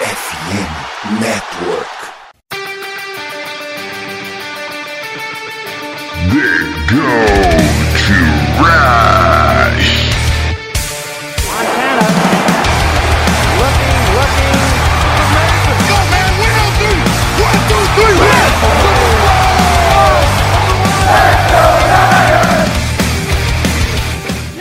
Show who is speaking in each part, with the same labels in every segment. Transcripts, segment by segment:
Speaker 1: FM Network.
Speaker 2: They go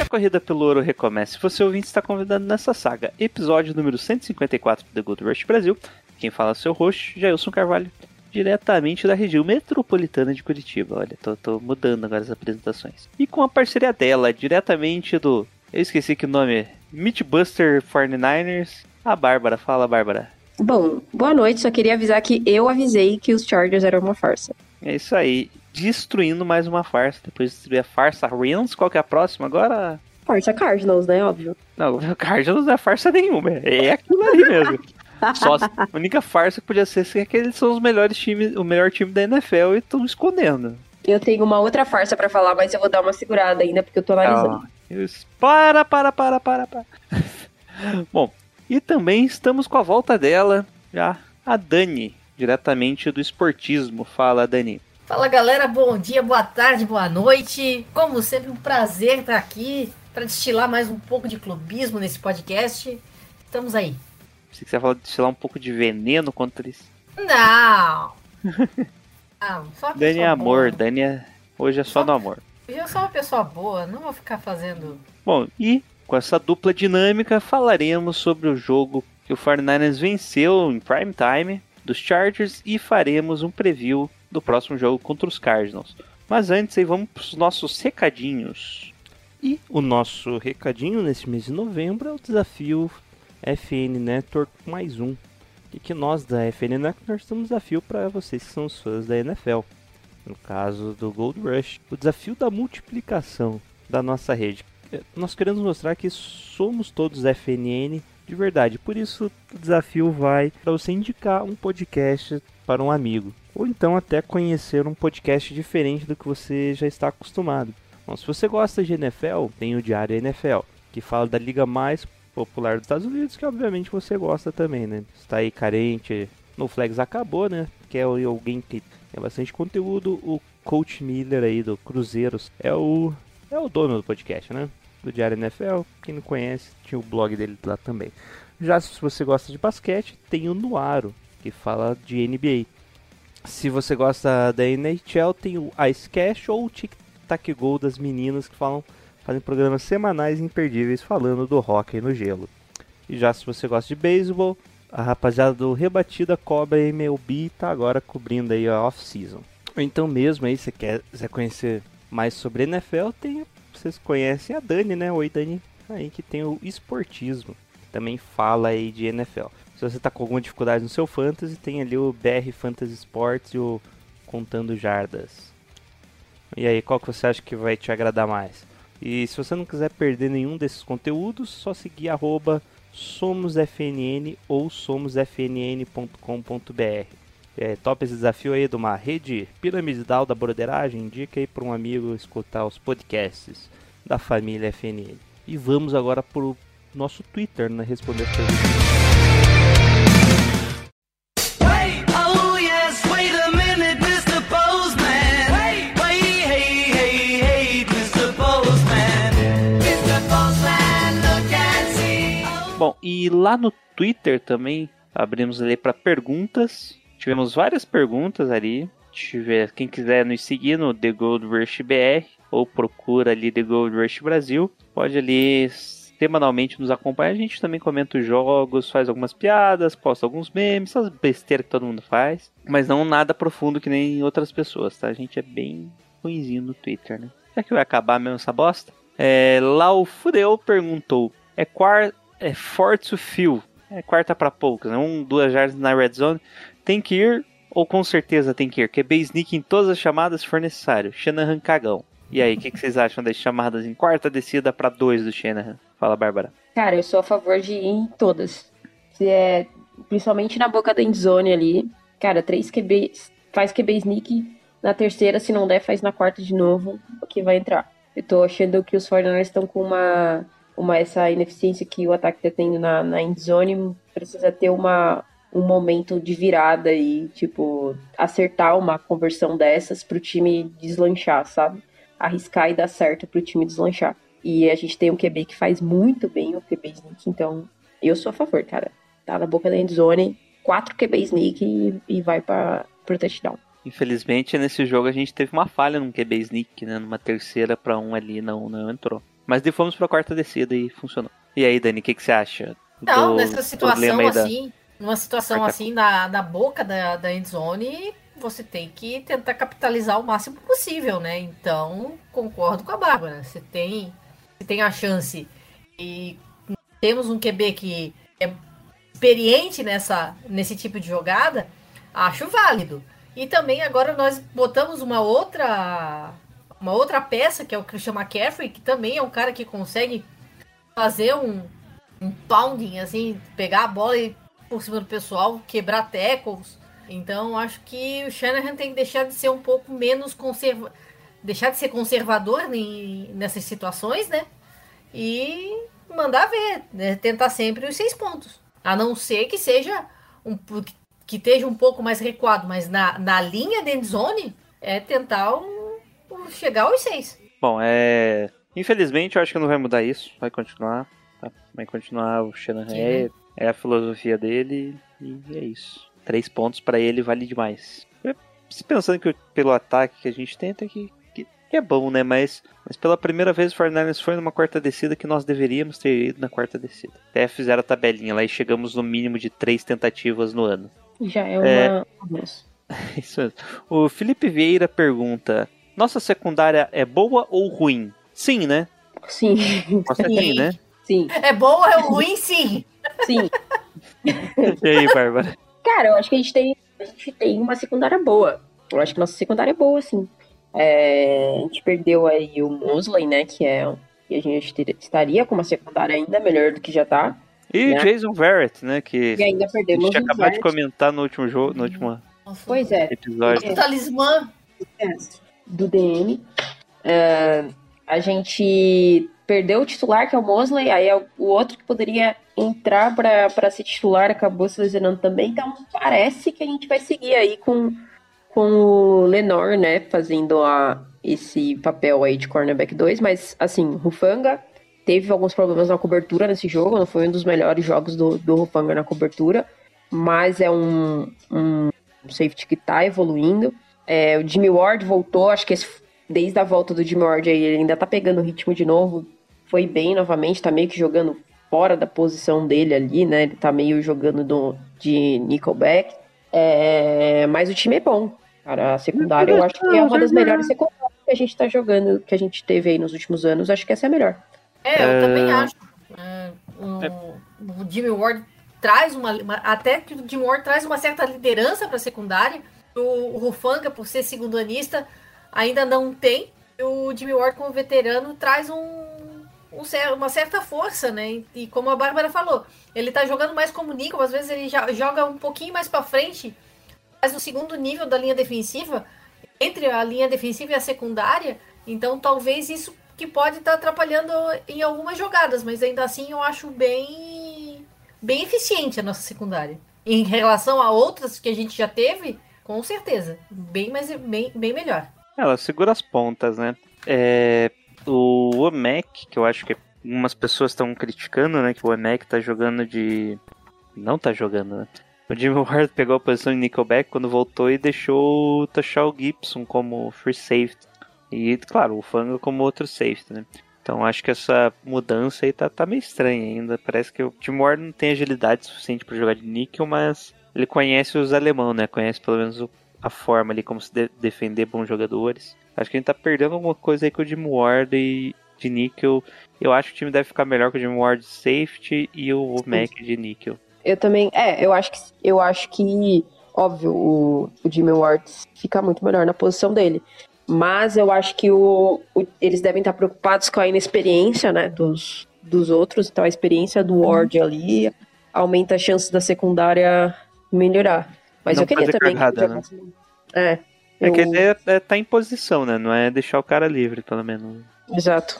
Speaker 3: corrida pelo ouro recomeça. Se você ouvinte está convidado nessa saga, episódio número 154 do The Gold Rush Brasil. Quem fala é o seu host, Jailson Carvalho, diretamente da região metropolitana de Curitiba. Olha, tô, tô mudando agora as apresentações. E com a parceria dela, diretamente do. Eu esqueci que o nome é. Meatbuster 49ers. A Bárbara. Fala, Bárbara.
Speaker 4: Bom, boa noite. Só queria avisar que eu avisei que os Chargers eram uma farsa.
Speaker 3: É isso aí. Destruindo mais uma farsa. Depois de destruir a farsa Rams, qual que é a próxima agora?
Speaker 4: Farsa Cardinals, né? Óbvio.
Speaker 3: Não, Cardinals não é farsa nenhuma. É aquilo ali mesmo. Só a única farsa que podia ser é que eles são os melhores times, o melhor time da NFL e estão escondendo.
Speaker 4: Eu tenho uma outra farsa pra falar, mas eu vou dar uma segurada ainda, porque eu tô analisando.
Speaker 3: Ah, isso. Para, para, para, para, para. Bom, e também estamos com a volta dela, já a Dani, diretamente do esportismo. Fala, Dani.
Speaker 5: Fala galera, bom dia, boa tarde, boa noite. Como sempre, um prazer estar aqui para destilar mais um pouco de clubismo nesse podcast. Estamos aí.
Speaker 3: Se você falar de, lá, um pouco de veneno contra eles.
Speaker 5: Não! Ah, só
Speaker 3: Dani é amor,
Speaker 5: boa.
Speaker 3: Dani é... hoje é só no amor.
Speaker 5: Eu sou uma pessoa boa, não vou ficar fazendo.
Speaker 3: Bom, e com essa dupla dinâmica falaremos sobre o jogo que o 49ers venceu em prime time dos Chargers e faremos um preview do próximo jogo contra os Cardinals. Mas antes aí vamos para os nossos recadinhos.
Speaker 6: E o nosso recadinho nesse mês de novembro é o desafio FN Network mais um. E que nós da FN Network temos um desafio para vocês que são os fãs da NFL. No caso do Gold Rush, o desafio da multiplicação da nossa rede. Eh, Nós queremos mostrar que somos todos FNN de verdade. Por isso o desafio vai para você indicar um podcast para um amigo. Ou então até conhecer um podcast diferente do que você já está acostumado. Bom, se você gosta de NFL, tem o Diário NFL, que fala da liga mais popular dos Estados Unidos, que obviamente você gosta também, né? Está aí carente, no Flags acabou, né? Que é alguém que tem bastante conteúdo. O Coach Miller aí do Cruzeiros é o é o dono do podcast, né? Do Diário NFL. Quem não conhece, tinha o blog dele lá também. Já se você gosta de basquete, tem o Nuaro, que fala de NBA. Se você gosta da NHL, tem o Ice Cash ou o Tic Tac Go das meninas que falam, fazem programas semanais imperdíveis falando do hockey no gelo. E já se você gosta de beisebol, a rapaziada do Rebatida Cobra MLB está agora cobrindo aí a off-season. Ou então mesmo aí, você quer, quiser conhecer mais sobre NFL, tem, vocês conhecem a Dani, né? Oi Dani, aí que tem o esportismo, também fala aí de NFL. Se você está com alguma dificuldade no seu fantasy, tem ali o BR Fantasy Sports e o Contando Jardas. E aí, qual que você acha que vai te agradar mais? E se você não quiser perder nenhum desses conteúdos, só seguir arroba somosfnn ou somosfnn.com.br. É, top esse desafio aí de uma rede piramidal da broderagem. Indica aí para um amigo escutar os podcasts da família FNN. E vamos agora pro nosso Twitter, né? Responder as perguntas.
Speaker 3: E lá no Twitter também abrimos ali para perguntas. Tivemos várias perguntas ali. Tiver, quem quiser nos seguir no The Gold Rush BR ou procura ali The Gold Rush Brasil, pode ali semanalmente nos acompanhar. A gente também comenta os jogos, faz algumas piadas, posta alguns memes, essas besteiras que todo mundo faz, mas não nada profundo que nem outras pessoas, tá? A gente é bem ruimzinho no Twitter, né? Será que vai acabar mesmo essa bosta? É, lá o Fudeu perguntou: é, quar é for to feel? É quarta para poucos, né? Um, duas jardas na red zone. Tem que ir ou com certeza tem que ir? QB sneak em todas as chamadas se for necessário. Shanahan cagão. E aí, o que, que vocês acham das chamadas em quarta descida para dois do Shanahan? Fala, Bárbara.
Speaker 4: Cara, eu sou a favor de ir em todas. Se é, principalmente na boca da endzone ali. Cara, três QB, faz QB sneak. Na terceira, se não der, faz na quarta de novo, que vai entrar. Eu tô achando que os 49ers estão com uma, uma essa ineficiência que o ataque tá tendo na, na endzone. Precisa ter uma, um momento de virada e, tipo, acertar uma conversão dessas pro time deslanchar, sabe? Arriscar e dar certo pro time deslanchar. E a gente tem um QB que faz muito bem o QB sneak, então eu sou a favor, cara. Tá na boca da endzone, quatro QB sneak e, e vai para pro touchdown.
Speaker 3: Infelizmente, nesse jogo a gente teve uma falha num QB sneak, né? Numa terceira pra um ali, não, não entrou. Mas daí fomos pra quarta descida e funcionou. E aí, Dani, o que, que você acha?
Speaker 5: Não, nessa situação
Speaker 3: problema aí da-
Speaker 5: assim, numa situação
Speaker 3: Quarta-
Speaker 5: assim, na, na boca da, da endzone, você tem que tentar capitalizar o máximo possível, né? Então, concordo com a Bárbara. Você tem, você tem a chance e temos um QB que é experiente nessa, nesse tipo de jogada, acho válido. E também agora nós botamos uma outra uma outra peça, que é o Christian McCaffrey, que também é um cara que consegue fazer um, um pounding, assim, pegar a bola e por cima do pessoal, quebrar tackles. Então, acho que o Shanahan tem que deixar de ser um pouco menos conserva... deixar de ser conservador em- nessas situações, né? E mandar ver, né? Tentar sempre os seis pontos. A não ser que seja um que esteja um pouco mais recuado, mas na, na linha de endzone é tentar um chegar aos seis.
Speaker 3: Bom, é. Infelizmente, eu acho que não vai mudar isso. Vai continuar. tá? Vai continuar o Shanahan. É, é a filosofia dele e é isso. Três pontos pra ele vale demais. Eu- se Pensando que pelo ataque que a gente tenta, que, que, que é bom, né? Mas, mas pela primeira vez o Fernandes foi numa quarta descida que nós deveríamos ter ido na quarta descida. Até fizeram a tabelinha lá e chegamos no mínimo de três tentativas no ano.
Speaker 4: Já é uma.
Speaker 3: É.
Speaker 4: avanço.
Speaker 3: Isso mesmo. O Felipe Vieira pergunta: Nossa secundária é boa ou ruim? Sim, né?
Speaker 4: Sim,
Speaker 3: Você tem, né?
Speaker 4: sim,
Speaker 5: É bom ou é ruim, sim.
Speaker 4: sim.
Speaker 3: E aí, Bárbara?
Speaker 4: Cara, eu acho que a gente tem, a gente tem uma secundária boa. Eu acho que nossa secundária é boa, sim. É, a gente perdeu aí o Mosley, né? Que é. E a gente ter- estaria com uma secundária ainda melhor do que já tá.
Speaker 3: E
Speaker 4: Né?
Speaker 3: Jason Verrett, né? Que
Speaker 4: E ainda
Speaker 3: a
Speaker 4: perdemos
Speaker 3: gente
Speaker 4: o
Speaker 3: acabou de comentar no último jogo, no último
Speaker 4: Pois é,
Speaker 3: episódio.
Speaker 5: O talismã.
Speaker 4: Do DM. É, a gente perdeu o titular, que é o Mosley, aí é o outro que poderia entrar para ser titular acabou se lesionando também. Então parece que a gente vai seguir aí com, com o Lenor, né, fazendo a, esse papel aí de cornerback 2. Mas assim, Rufanga teve alguns problemas na cobertura nesse jogo, não foi um dos melhores jogos do, do Rufanga na cobertura, mas é um, um safety que tá evoluindo. É, o Jimmy Ward voltou, acho que esse- desde a volta do Jimmy Ward aí, ele ainda tá pegando o ritmo de novo. Foi bem novamente, tá meio que jogando fora da posição dele ali, né? Ele tá meio jogando do, de nickelback. É, mas o time é bom. Cara, a secundária eu acho que é uma das melhores secundárias que a gente tá jogando, que a gente teve aí nos últimos anos. Acho que essa é a melhor.
Speaker 5: É, eu
Speaker 3: É.
Speaker 5: também acho. É, o, o Jimmy Ward traz uma, uma- Até que o Jimmy Ward traz uma certa liderança para a secundária. O, Rufanga, por ser segundo anista, ainda não tem. O Jimmy Ward, como veterano, traz um, um uma certa força, né? E, como a Bárbara falou, ele tá jogando mais como Nico, às vezes ele já joga um pouquinho mais para frente, mas no segundo nível da linha defensiva, entre a linha defensiva e a secundária. Então talvez isso que pode estar atrapalhando em algumas jogadas, mas ainda assim eu acho bem bem eficiente a nossa secundária. Em relação a outras que a gente já teve, com certeza, bem mais bem, bem melhor.
Speaker 3: Ela segura as pontas, né? É, o Omek, que eu acho que algumas pessoas estão criticando, né? Que o Omek tá jogando de. Não tá jogando, né? O Jimmy Ward pegou a posição de Nickelback quando voltou e deixou o Tashal Gibson como free safety. E, claro, o Fanga como outro safety, né? Então acho que essa mudança aí tá, tá meio estranha ainda. Parece que o Jimmy Ward não tem agilidade suficiente para jogar de níquel, mas ele conhece os alemão, né? Conhece pelo menos o- a forma ali como se de- defender bons jogadores. Acho que a gente tá perdendo alguma coisa aí com o Jimmy Ward e de níquel. Eu acho que o time deve ficar melhor com o Jimmy Ward de safety e o Mac de níquel.
Speaker 4: Eu também. É, eu acho que. Eu acho que. Óbvio, o, o Jimmy Ward fica muito melhor na posição dele. Mas eu acho que o, o- eles devem estar preocupados com a inexperiência, né, dos, dos outros. Então a experiência do Ward ali aumenta a chance da secundária melhorar. Mas
Speaker 3: Não
Speaker 4: eu queria também que
Speaker 3: cagada,
Speaker 4: ele
Speaker 3: né?
Speaker 4: É.
Speaker 3: É que a ideia é tá em posição, né? Não é deixar o cara livre, pelo menos.
Speaker 4: Exato.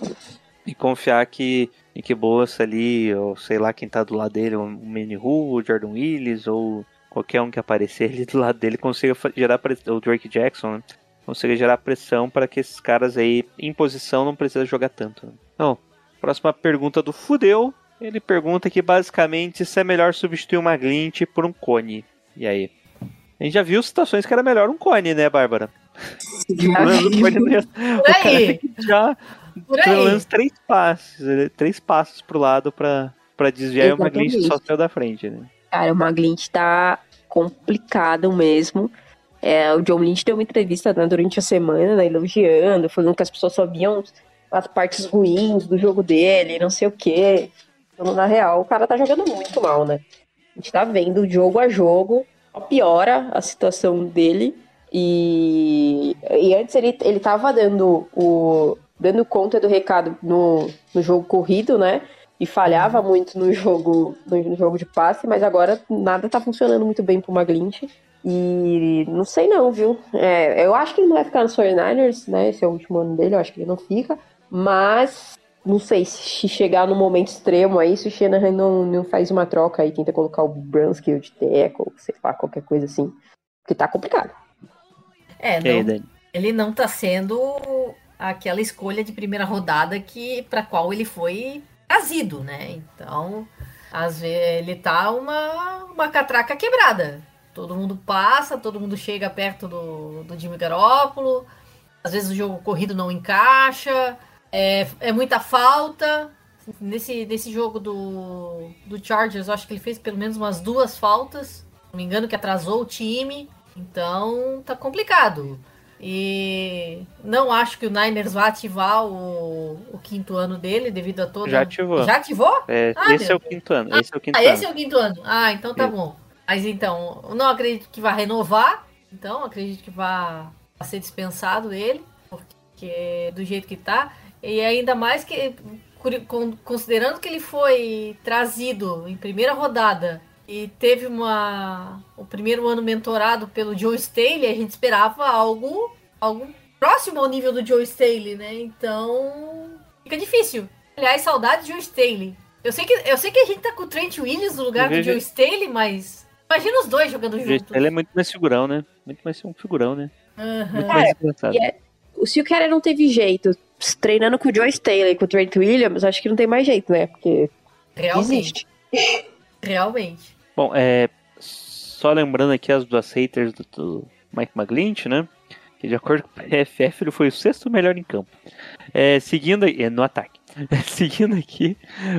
Speaker 3: E confiar que Nick Bossa ali, ou sei lá quem tá do lado dele, o Manny Hu, o Jordan Willis, ou qualquer um que aparecer ali do lado dele consiga gerar pressão, o Drake Jackson, né? Consiga gerar pressão para que esses caras aí em posição não precisam jogar tanto. Né? Então, próxima pergunta do Fudeu. Ele pergunta que basicamente se é melhor substituir uma Glint por um cone. E aí? A gente já viu situações que era melhor um cone, né, Bárbara?
Speaker 5: Por aí,
Speaker 3: já
Speaker 5: por aí.
Speaker 3: três passos, três passos pro lado pra, pra desviar e uma
Speaker 4: Exatamente.
Speaker 3: só saiu da frente, né?
Speaker 4: Cara, o Maglint tá complicado mesmo. É, o John Lynch deu uma entrevista né, durante a semana, né, elogiando, falando que as pessoas só viam as partes ruins do jogo dele, não sei o quê. Então, na real, o cara tá jogando muito mal, né? A gente tá vendo jogo a jogo, piora a situação dele. E, e antes ele, ele tava dando, o, dando conta do recado no, no jogo corrido, né? E falhava muito no jogo, no jogo de passe, mas agora nada tá funcionando muito bem pro Maglint. E não sei não, viu? É, eu acho que ele não vai ficar nos 49ers, né? Esse é o último ano dele, eu acho que ele não fica. Mas não sei se chegar no momento extremo aí, se o Shanahan não, não faz uma troca aí, tenta colocar o Brunskill de tackle, sei lá, qualquer coisa assim. Porque tá complicado.
Speaker 5: É,
Speaker 3: aí,
Speaker 5: não,
Speaker 3: Dani?
Speaker 5: ele não tá sendo aquela escolha de primeira rodada que para qual ele foi trazido, né? Então, às vezes ele tá uma, uma catraca quebrada. Todo mundo passa, todo mundo chega perto do, do Jimmy Garoppolo. Às vezes o jogo corrido não encaixa. É, é muita falta. Nesse, nesse jogo do, do Chargers, eu acho que ele fez pelo menos umas duas faltas. Não me engano, que atrasou o time. Então tá complicado. E não acho que o Niners vá ativar o, o quinto ano dele devido a toda.
Speaker 3: Já ativou.
Speaker 5: Já ativou?
Speaker 3: É,
Speaker 5: Ah,
Speaker 3: esse é o quinto ano. Esse é o quinto
Speaker 5: Ah,
Speaker 3: ano.
Speaker 5: esse é o quinto ano. Ah, então tá bom. Mas então, não acredito que vai renovar. Então, acredito que vai ser dispensado ele. Porque do jeito que tá. E ainda mais que, considerando que ele foi trazido em primeira rodada e teve uma o primeiro ano mentorado pelo Joe Staley, a gente esperava algo, algo próximo ao nível do Joe Staley, né? Então, fica difícil. Aliás, saudade de Joe Staley. Eu sei que, eu sei que a gente tá com o Trent Williams no lugar do Joe Staley, mas imagina os dois jogando juntos.
Speaker 3: Ele é muito mais figurão, né? Muito mais um figurão, né?
Speaker 5: Aham.
Speaker 3: Muito mais engraçado.
Speaker 4: é- Se o cara não teve jeito, treinando com o Joe Staley, com o Trent Williams, acho que não tem mais jeito, né? Porque
Speaker 5: Realmente.
Speaker 4: existe.
Speaker 5: Realmente.
Speaker 3: Bom, é. Só lembrando aqui as duas haters do, do Mike McGlinch, né? Que de acordo com o PFF ele foi o sexto melhor em campo. É, seguindo aí, é, no ataque. seguindo aqui,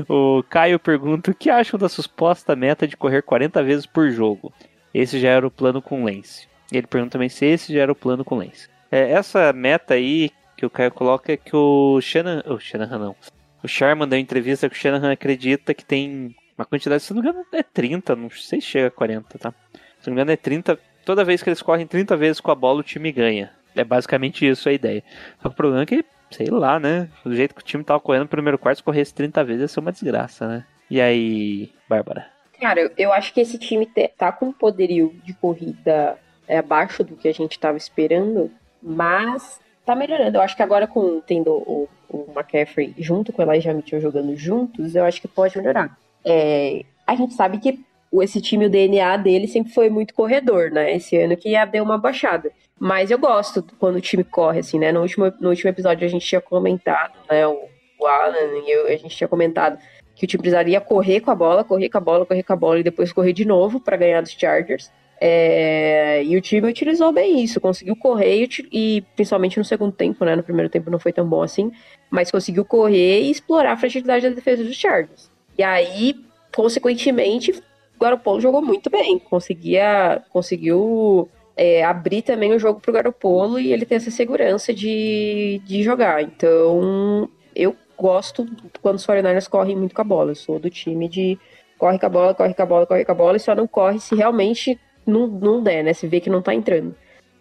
Speaker 3: o Caio pergunta o que acham da suposta meta de correr 40 vezes por jogo. Esse já era o plano com o Lance. E ele pergunta também se esse já era o plano com o Lance. É, essa meta aí que o Caio coloca é que o Shanahan. O Shanahan não. O Sherman deu entrevista que o Shanahan acredita que tem uma quantidade, se não me engano, é 30, não sei se chega a 40, tá? Se não me engano, é 30. Toda vez que eles correm 30 vezes com a bola, o time ganha. É basicamente isso a ideia. Só que o problema é que, sei lá, né? Do jeito que o time tava correndo no primeiro quarto, se corresse 30 vezes, ia ser uma desgraça, né? E aí, Bárbara?
Speaker 4: Cara, eu- acho que esse time tá com um poderio de corrida é, abaixo do que a gente tava esperando, mas tá melhorando. Eu acho que agora com tendo o, o McCaffrey junto com o Elijah Mitchell jogando juntos, eu acho que pode melhorar. É, a gente sabe que esse time, o DNA dele sempre foi muito corredor, né? Esse ano que ia deu uma baixada. Mas eu gosto quando o time corre, assim, né? No último, no último episódio a gente tinha comentado, né? O, o Alan e eu, a gente tinha comentado que o time precisaria correr com a bola, correr com a bola, correr com a bola e depois correr de novo para ganhar dos Chargers. É, e o time utilizou bem isso, conseguiu correr e, e principalmente no segundo tempo, né? No primeiro tempo não foi tão bom assim, mas conseguiu correr e explorar a fragilidade da defesa dos Chargers. E aí, consequentemente, o Garoppolo jogou muito bem, conseguia, conseguiu é, abrir também o jogo pro Garoppolo e ele tem essa segurança de, de jogar. Então, eu gosto quando os 49ers correm muito com a bola. Eu sou do time de corre com a bola, corre com a bola, corre com a bola e só não corre se realmente não, não der, né? Se vê que não tá entrando.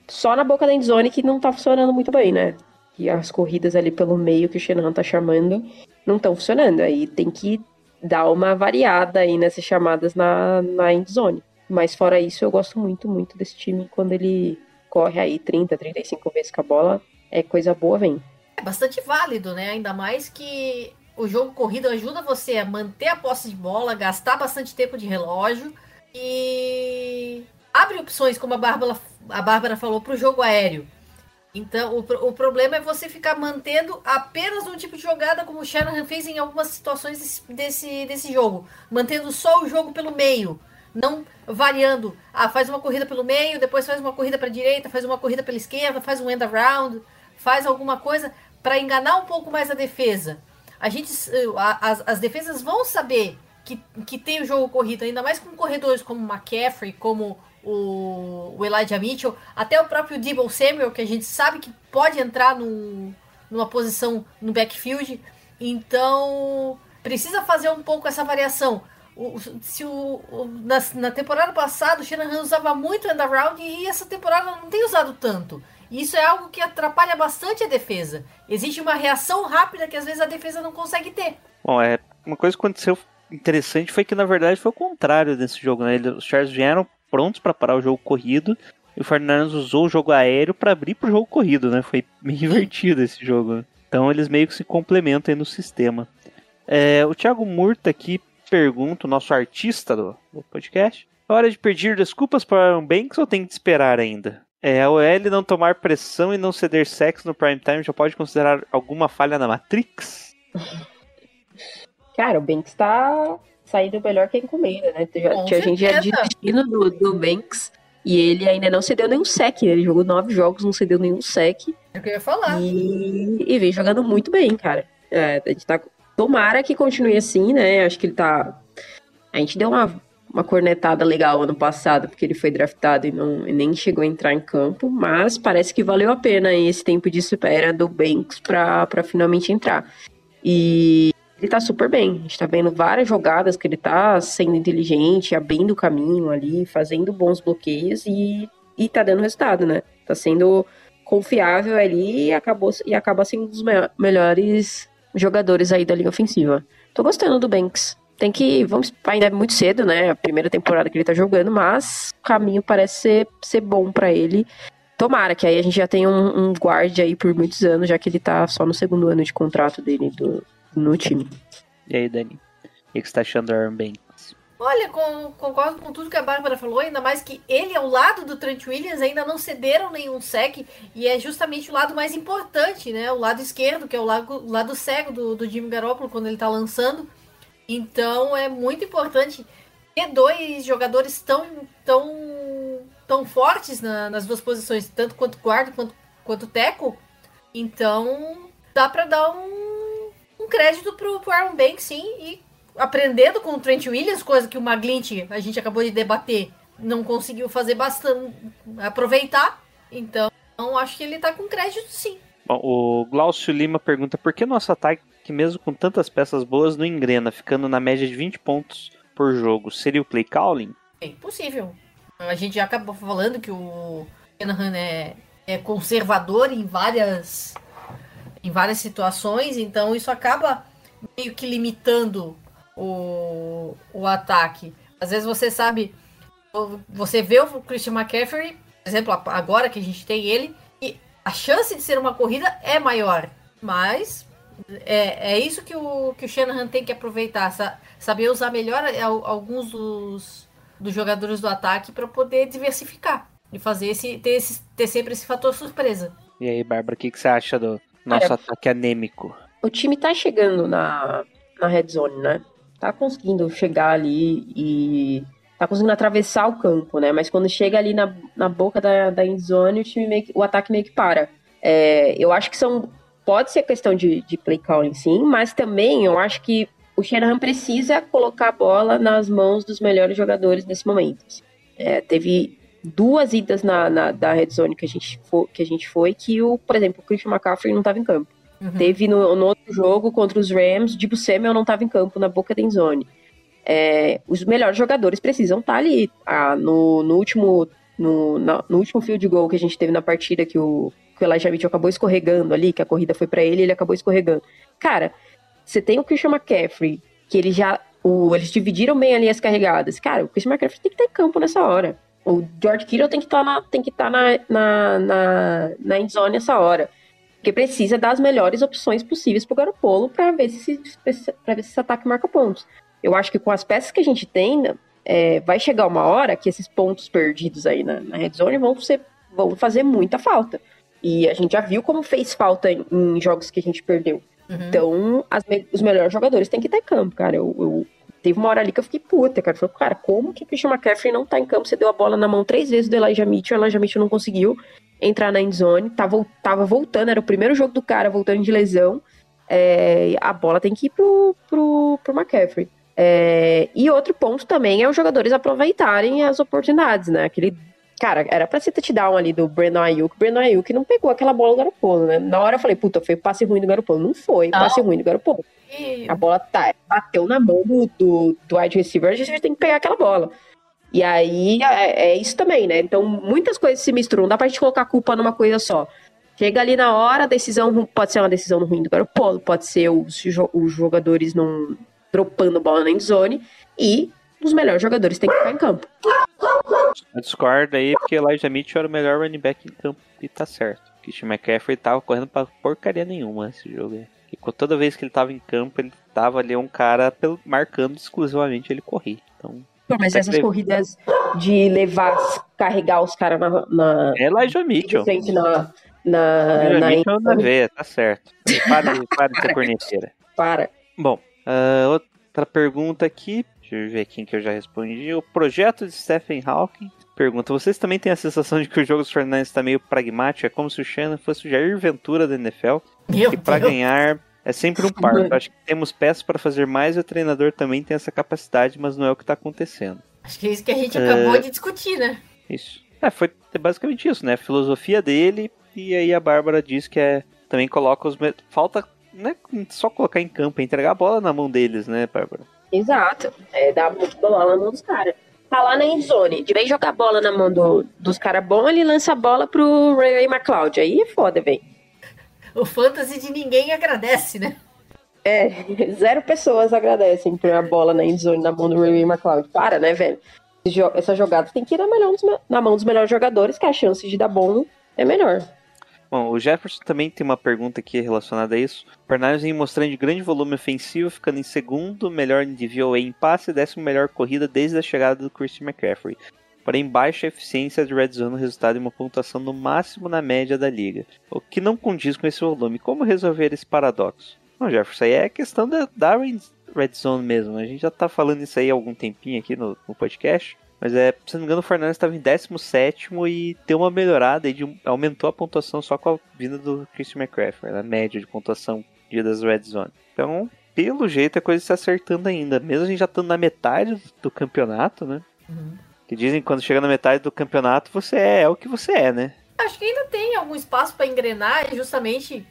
Speaker 4: Só na boca da endzone que não tá funcionando muito bem, né? E as corridas ali pelo meio que o Shanahan tá chamando não estão funcionando. Aí tem que dar uma variada aí nessas chamadas na, na endzone. Mas fora isso, eu gosto muito, muito desse time quando ele corre aí 30, 35 vezes com a bola. É coisa boa, vem.
Speaker 5: É bastante válido, né? Ainda mais que o jogo corrido ajuda você a manter a posse de bola, gastar bastante tempo de relógio e abre opções, como a Bárbara, a Bárbara falou, para o jogo aéreo. Então, o, o problema é você ficar mantendo apenas um tipo de jogada, como o Shanahan fez em algumas situações desse, desse, desse jogo. Mantendo só o jogo pelo meio. Não variando. Ah, faz uma corrida pelo meio, depois faz uma corrida para direita, faz uma corrida pela esquerda, faz um end around, faz alguma coisa para enganar um pouco mais a defesa. A gente, a- as, as defesas vão saber que, que tem o jogo corrido, ainda mais com corredores como o McCaffrey, como o, o Elijah Mitchell, até o próprio Debo Samuel, que a gente sabe que pode entrar num, numa posição no backfield. Então, precisa fazer um pouco essa variação. O- o- se o, o- na, na temporada passada o Shanahan usava muito end around e essa temporada não tem usado tanto. Isso é algo que atrapalha bastante a defesa. Existe uma reação rápida que às vezes a defesa não consegue ter.
Speaker 3: Bom, é, uma coisa que aconteceu interessante foi que na verdade foi o contrário desse jogo, né? Os Chargers vieram prontos para parar o jogo corrido e o Fernandes usou o jogo aéreo para abrir pro jogo corrido, né? Foi meio invertido esse jogo. né? Então eles meio que se complementam no sistema. É, o Thiago Murta aqui pergunta, o nosso artista do, do podcast. É hora de pedir desculpas para o Aaron Banks ou tem que esperar ainda? É, a OL não tomar pressão e não ceder sexo no prime time já pode considerar alguma falha na Matrix?
Speaker 4: Cara, o Banks tá saindo melhor que a encomenda, né? Já,
Speaker 5: Com
Speaker 4: tinha gente já desistindo do, do Banks e ele ainda não cedeu nenhum sec. né? Ele jogou nove jogos, não cedeu nenhum sec
Speaker 5: É o que eu ia falar.
Speaker 4: e, e vem jogando muito bem, cara. É, a gente tá, tomara que continue assim, né? Acho que ele tá. A gente deu uma, uma cornetada legal ano passado, porque ele foi draftado e, não, e nem chegou a entrar em campo, mas parece que valeu a pena esse tempo de espera do Banks pra, pra finalmente entrar. E ele tá super bem. A gente tá vendo várias jogadas que ele tá sendo inteligente, abrindo o caminho ali, fazendo bons bloqueios e, e tá dando resultado, né? Tá sendo confiável ali e, acabou, e acaba sendo um dos me- melhores jogadores aí da linha ofensiva. Tô gostando do Banks. Tem que. Vamos. Ainda é muito cedo, né? A primeira temporada que ele tá jogando, mas o caminho parece ser, ser bom pra ele. Tomara, que aí a gente já tem um, um guard aí por muitos anos, já que ele tá só no segundo ano de contrato dele do, no time.
Speaker 3: E aí, Dani? O que você tá achando do Aaron Banks?
Speaker 5: Olha, com- concordo com tudo que a Bárbara falou, ainda mais que ele ao lado do Trent Williams ainda não cederam nenhum sec, e é justamente o lado mais importante, né? O lado esquerdo, que é o lado, o lado cego do, do Jimmy Garoppolo quando ele tá lançando. Então é muito importante ter dois jogadores tão, tão, tão fortes na- nas duas posições, tanto quanto guarda quanto, quanto teco. Então dá pra dar um crédito pro, pro Aaron Banks, sim, e aprendendo com o Trent Williams, coisa que o Maglint, a gente acabou de debater, não conseguiu fazer bastante, aproveitar. Então, acho que ele tá com crédito sim.
Speaker 3: Bom, o Glaucio Lima pergunta por que nosso ataque, mesmo com tantas peças boas, não engrena, ficando na média de 20 pontos por jogo? Seria o play calling?
Speaker 5: É impossível. A gente já acabou falando que o Shanahan é, é conservador em várias, em várias situações, então isso acaba meio que limitando o, o ataque. Às vezes você sabe, você vê o Christian McCaffrey, por exemplo, agora que a gente tem ele, e a chance de ser uma corrida é maior, mas é, é isso que o, que o Shanahan tem que aproveitar, sa- saber usar melhor al- alguns dos, dos jogadores do ataque para poder diversificar e fazer esse ter, esse ter sempre esse fator surpresa.
Speaker 3: E aí, Bárbara, o que, que você acha do nosso
Speaker 4: Olha,
Speaker 3: ataque anêmico?
Speaker 4: O time tá chegando na, na red zone, né? Tá conseguindo chegar ali e tá conseguindo atravessar o campo, né? Mas quando chega ali na, na boca da, da end zone, o time meio que- o ataque meio que para. É, eu acho que são. Pode ser questão de, de play calling, sim, mas também eu acho que o Shanahan precisa colocar a bola nas mãos dos melhores jogadores nesse momento. É, teve duas idas na, na- da red zone que a gente foi, que a gente foi que o, por exemplo, o Christian McCaffrey não estava em campo. Teve no, no outro jogo contra os Rams, o Dibu Samuel não estava em campo na boca da endzone. É, os melhores jogadores precisam estar ali. Ah, no, no último no, na- no último field goal que a gente teve na partida que o, que o Elijah Mitchell acabou escorregando ali, que a corrida foi para ele, ele acabou escorregando. Cara, você tem o Christian McCaffrey, que ele já o, eles dividiram bem ali as carregadas. Cara, o Christian McCaffrey tem que estar em campo nessa hora. O George Kittle tem que estar na, tem que estar na, na, na, na endzone nessa hora. Porque precisa das melhores opções possíveis pro Garoppolo para ver se para ver se esse ataque marca pontos. Eu acho que com as peças que a gente tem, é, vai chegar uma hora que esses pontos perdidos aí na, na red zone vão, ser, vão fazer muita falta. E a gente já viu como fez falta em, em jogos que a gente perdeu.
Speaker 5: Uhum.
Speaker 4: Então, as os melhores jogadores têm que estar em campo, cara. Eu, eu- teve uma hora ali que eu fiquei puta, cara. Falei, cara, como que o Christian McCaffrey não tá em campo? Você deu a bola na mão três vezes do Elijah Mitchell, o Elijah Mitchell não conseguiu entrar na endzone, tava, tava voltando, era o primeiro jogo do cara voltando de lesão. É, a bola tem que ir pro, pro, pro McCaffrey. É, e outro ponto também é os jogadores aproveitarem as oportunidades, né? Aquele. Cara, era pra ser touchdown ali do Brandon Ayuk. O Brandon Ayuk não pegou aquela bola do Garopolo, né? Na hora eu falei, puta, foi passe ruim do Garopolo. Não foi,
Speaker 5: Não.
Speaker 4: passe ruim do Garopolo.
Speaker 5: E
Speaker 4: A bola tá, bateu na mão do, do, do wide receiver, a gente tem que pegar aquela bola. E aí é, é isso também, né? Então muitas coisas se misturam, não dá pra gente colocar a culpa numa coisa só. Chega ali na hora, a decisão pode ser uma decisão ruim do Garopolo, pode ser os, os jogadores não dropando bola na endzone e os melhores jogadores têm que ficar em campo.
Speaker 3: Eu discordo aí, porque Elijah Mitchell era o melhor running back em campo e tá certo. Christian McCaffrey tava correndo pra porcaria nenhuma nesse jogo aí. E toda vez que ele tava em campo, ele tava ali um cara pelo- marcando exclusivamente ele correr. Então,
Speaker 4: Pô, mas
Speaker 3: Tem
Speaker 4: essas corridas de levar, carregar os caras na, na,
Speaker 3: é Elijah Mitchell.
Speaker 4: frente na, na,
Speaker 3: Elijah
Speaker 4: na
Speaker 3: Mitchell na veia, tá certo. Para, para de ser corneteira.
Speaker 4: para.
Speaker 3: Bom, ah, outra pergunta aqui. Deixa eu ver quem que eu já respondi. O projeto de Stephen Hawking pergunta: Vocês também têm a sensação de que o jogo dos 49 está meio pragmático? É como se o Shannon fosse o Jair Ventura da NFL?
Speaker 5: meu
Speaker 3: E para ganhar é sempre um parto. Acho que temos peças para fazer mais e o treinador também tem essa capacidade, mas não é o que está acontecendo.
Speaker 5: Acho que é isso que a gente acabou de discutir, né?
Speaker 3: Isso. É, foi basicamente isso, né? A filosofia dele, e aí a Bárbara diz que é. Também coloca os. Falta. Não é só colocar em campo, é entregar a bola na mão deles, né, Bárbara?
Speaker 4: Exato. É dar muito bola na mão dos caras. Tá lá na endzone. De vez de jogar bola na mão do- dos caras bons, ele lança a bola pro Ray McLeod. Aí é foda, velho.
Speaker 5: O fantasy de ninguém agradece, né?
Speaker 4: É, zero pessoas agradecem por a bola na endzone na mão do Ray McLeod. Para, né, velho? Essa jogada tem que ir na, melhor na mão dos melhores jogadores, que a chance de dar bom é melhor.
Speaker 3: Bom, o Jefferson também tem uma pergunta aqui relacionada a isso. O Fernandes vem mostrando de grande volume ofensivo, ficando em segundo melhor VOA em passe e décimo melhor corrida desde a chegada do Christian McCaffrey. Porém, baixa eficiência de red zone resultado em uma pontuação no máximo na média da liga, o que não condiz com esse volume. Como resolver esse paradoxo? Bom, Jefferson, aí é questão da, da red zone mesmo. A gente já tá falando isso aí há algum tempinho aqui no, no podcast. Mas é, se não me engano, o Fernandes estava em 17 e deu uma melhorada e de- aumentou a pontuação só com a vinda do Christian McCaffrey, na média de pontuação dia das Red Zone. Então, pelo jeito, a coisa se acertando ainda. Mesmo a gente já estando na metade do, campeonato, né?
Speaker 5: Uhum.
Speaker 3: Que dizem que quando chega na metade do campeonato, você é, é o que você é, né?
Speaker 5: Acho que ainda tem algum espaço para engrenar e justamente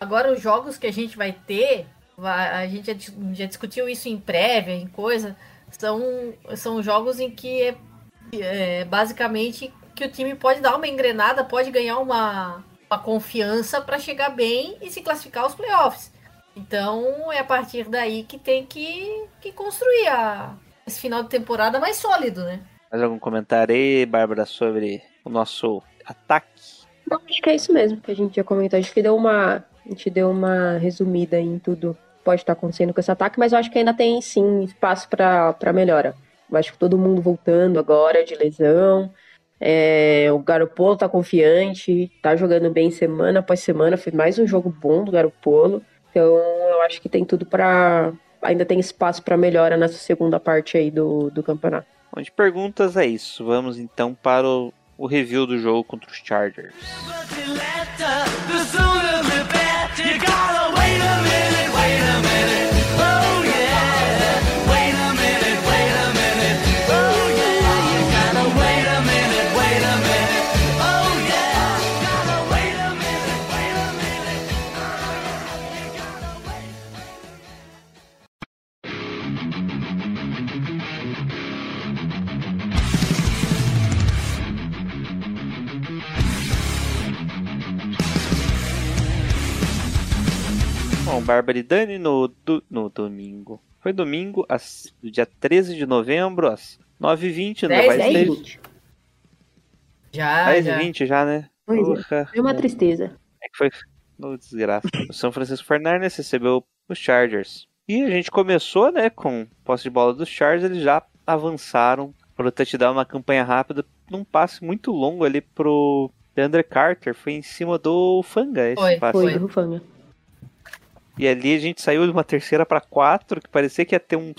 Speaker 5: agora os jogos que a gente vai ter, a gente já, já discutiu isso em prévia, em coisa, são, são jogos em que é, é basicamente que o time pode dar uma engrenada, pode ganhar uma, uma confiança para chegar bem e se classificar aos playoffs. Então é a partir daí que tem que, que construir a- esse final de temporada mais sólido, né?
Speaker 3: Mais algum comentário aí, Bárbara, sobre o nosso ataque?
Speaker 4: Não, acho que é isso mesmo que a gente já comentou. Acho que deu uma, a gente deu uma resumida em tudo pode estar acontecendo com esse ataque, mas eu acho que ainda tem sim espaço para melhora. Eu acho que todo mundo voltando agora de lesão. É, o Garopolo tá confiante, tá jogando bem semana após semana. Foi mais um jogo bom do Garopolo. Então eu acho que tem tudo para ainda tem espaço para melhora nessa segunda parte aí do, do campeonato.
Speaker 3: Bom, de perguntas é isso. Vamos então para o, o review do jogo contra os Chargers.
Speaker 7: You gotta wait a minute, wait a minute.
Speaker 3: Bárbara e Dani no, do- no domingo. Foi domingo, às, dia 13 de novembro, às 9h20. Não,
Speaker 5: 10,
Speaker 3: vai
Speaker 4: 10,
Speaker 3: ser
Speaker 4: 20.
Speaker 5: Já,
Speaker 3: 10
Speaker 5: já.
Speaker 3: 20 já, né?
Speaker 4: Pois é.
Speaker 3: Porra.
Speaker 4: Foi uma tristeza.
Speaker 3: É que foi no desgraça. O São Francisco Fernandes recebeu os Chargers. E a gente começou, né, com posse de bola dos Chargers, eles já avançaram pro touchdown na campanha rápida num passe muito longo ali pro DeAndre Carter. Foi em cima do Fanga esse
Speaker 5: Foi,
Speaker 3: passe.
Speaker 4: Foi, do Rufanga.
Speaker 3: E ali a gente saiu de uma terceira para quatro, que parecia que ia ter um,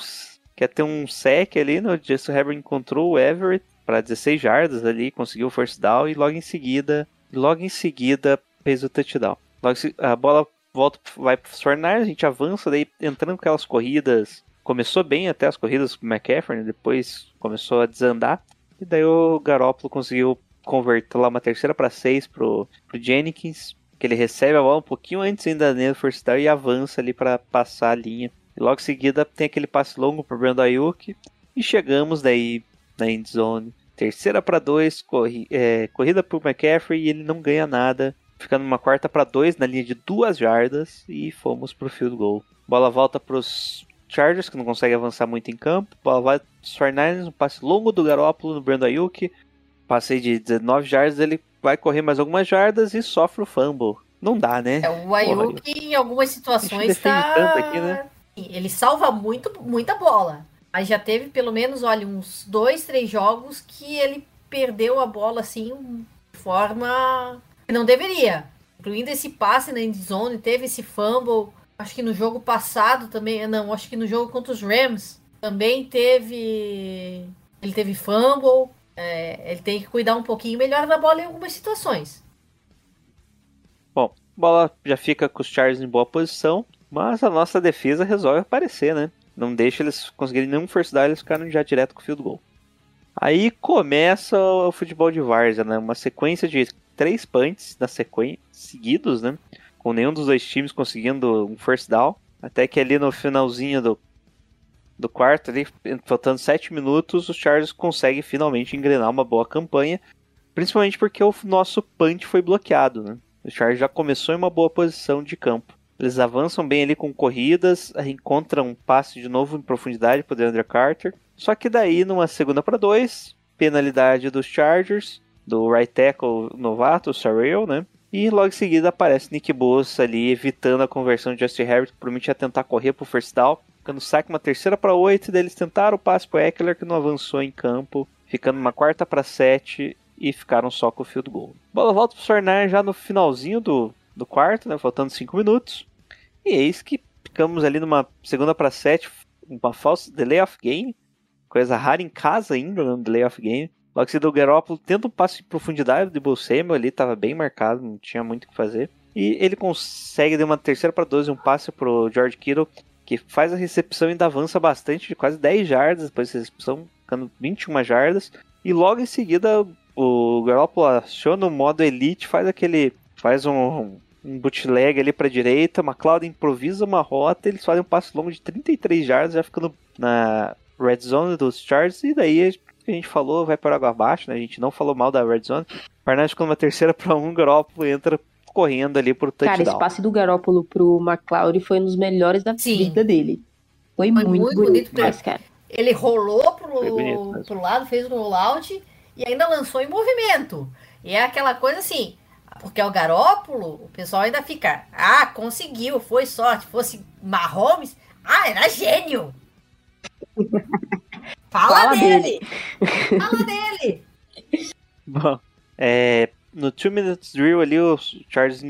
Speaker 3: que ia ter um sec ali, né? O Justin Herbert encontrou o Everett para 16 jardas ali, conseguiu o first down e logo em seguida, logo em seguida fez o touchdown. Logo a bola volta, vai pro Fortnite, a gente avança daí entrando com aquelas corridas. Começou bem até as corridas com o McCaffrey, né, depois começou a desandar. E daí o Garoppolo conseguiu converter lá uma terceira para seis pro, pro Jennings, que ele recebe a bola um pouquinho antes ainda da first down e avança ali para passar a linha. E logo em seguida tem aquele passe longo pro Brandon Ayuk e chegamos daí na end zone. Terceira para dois, corri, é, corrida pro McCaffrey e ele não ganha nada, ficando numa quarta para dois na linha de duas jardas e fomos pro field goal. Bola volta pros Chargers que não conseguem avançar muito em campo. Bola vai pros 49ers, um passe longo do Garoppolo no Brandon Ayuk. Passei de 19 jardas, ele vai correr mais algumas jardas e sofre o fumble. Não dá, né?
Speaker 5: É, o Ayuk, em algumas situações, tá...
Speaker 3: aqui, né?
Speaker 5: Ele salva muito, muita bola. Mas já teve pelo menos, olha, uns dois, três jogos que ele perdeu a bola assim de forma que não deveria. Incluindo esse passe na endzone, teve esse fumble. Acho que no jogo passado também, não, acho que no jogo contra os Rams também teve. Ele teve fumble. É, ele tem que cuidar um pouquinho melhor da bola em algumas situações.
Speaker 3: Bom, bola já fica com os Chargers em boa posição, mas a nossa defesa resolve aparecer, né? Não deixa eles conseguirem nenhum first down, eles ficaram já direto com o field goal. Aí começa o futebol de várzea, né? Uma sequência de três punts na sequência, seguidos, né? Com nenhum dos dois times conseguindo um first down. Até que ali no finalzinho do, do quarto, ali, faltando sete minutos, os Chargers conseguem finalmente engrenar uma boa campanha. Principalmente porque o nosso punch foi bloqueado, né? O Chargers já começou em uma boa posição de campo. Eles avançam bem ali com corridas, encontram um passe de novo em profundidade para o DeAndre Carter. Só que daí, numa segunda para dois, penalidade dos Chargers, do right tackle novato, o né? E logo em seguida aparece Nick Bosa ali, evitando a conversão de Justin Herbert, que prometia tentar correr pro first down. Ficando saque uma terceira para oito, daí eles tentaram o passe pro Eckler, que não avançou em campo. Ficando uma quarta para sete e ficaram só com o field goal. Bola volta pro Sornar já no finalzinho do, do quarto, né? Faltando cinco minutos. E eis que ficamos ali numa segunda para sete, uma falsa delay of game. Coisa rara em casa ainda, no delay of game. Logo que do Garoppolo tenta um passe de profundidade de Bolsemo ali, tava bem marcado, não tinha muito o que fazer. E ele consegue dar uma terceira para 12, um passe pro George Kittle, que faz a recepção e ainda avança bastante, de quase 10 jardas depois da recepção, ficando 21 jardas. E logo em seguida o Garoppolo aciona o modo Elite, faz aquele. faz um, um bootleg ali pra direita, McLeod improvisa uma rota, eles fazem um passe longo de 33 jardas, já ficando na red zone dos Chargers, e daí a gente falou vai para água abaixo, né? A gente não falou mal da red zone. Parnasse ficando uma terceira para um, Garoppolo entra correndo ali pro touchdown.
Speaker 4: Cara, esse passe do Garópolo pro McLeod foi um dos melhores da
Speaker 5: Sim.
Speaker 4: vida dele. Foi,
Speaker 5: Foi
Speaker 4: muito,
Speaker 5: muito
Speaker 4: bonito,
Speaker 5: bonito
Speaker 4: demais, cara.
Speaker 5: Ele rolou pro,
Speaker 3: bonito
Speaker 5: pro lado, fez o rollout e ainda lançou em movimento. E é aquela coisa assim, porque é o Garópolo, o pessoal ainda fica, ah, conseguiu, foi sorte. Fosse Mahomes, ah, era gênio. Fala,
Speaker 4: Fala
Speaker 5: dele. Fala dele.
Speaker 3: Bom, é, no 2 minutes drill ali, o Chargers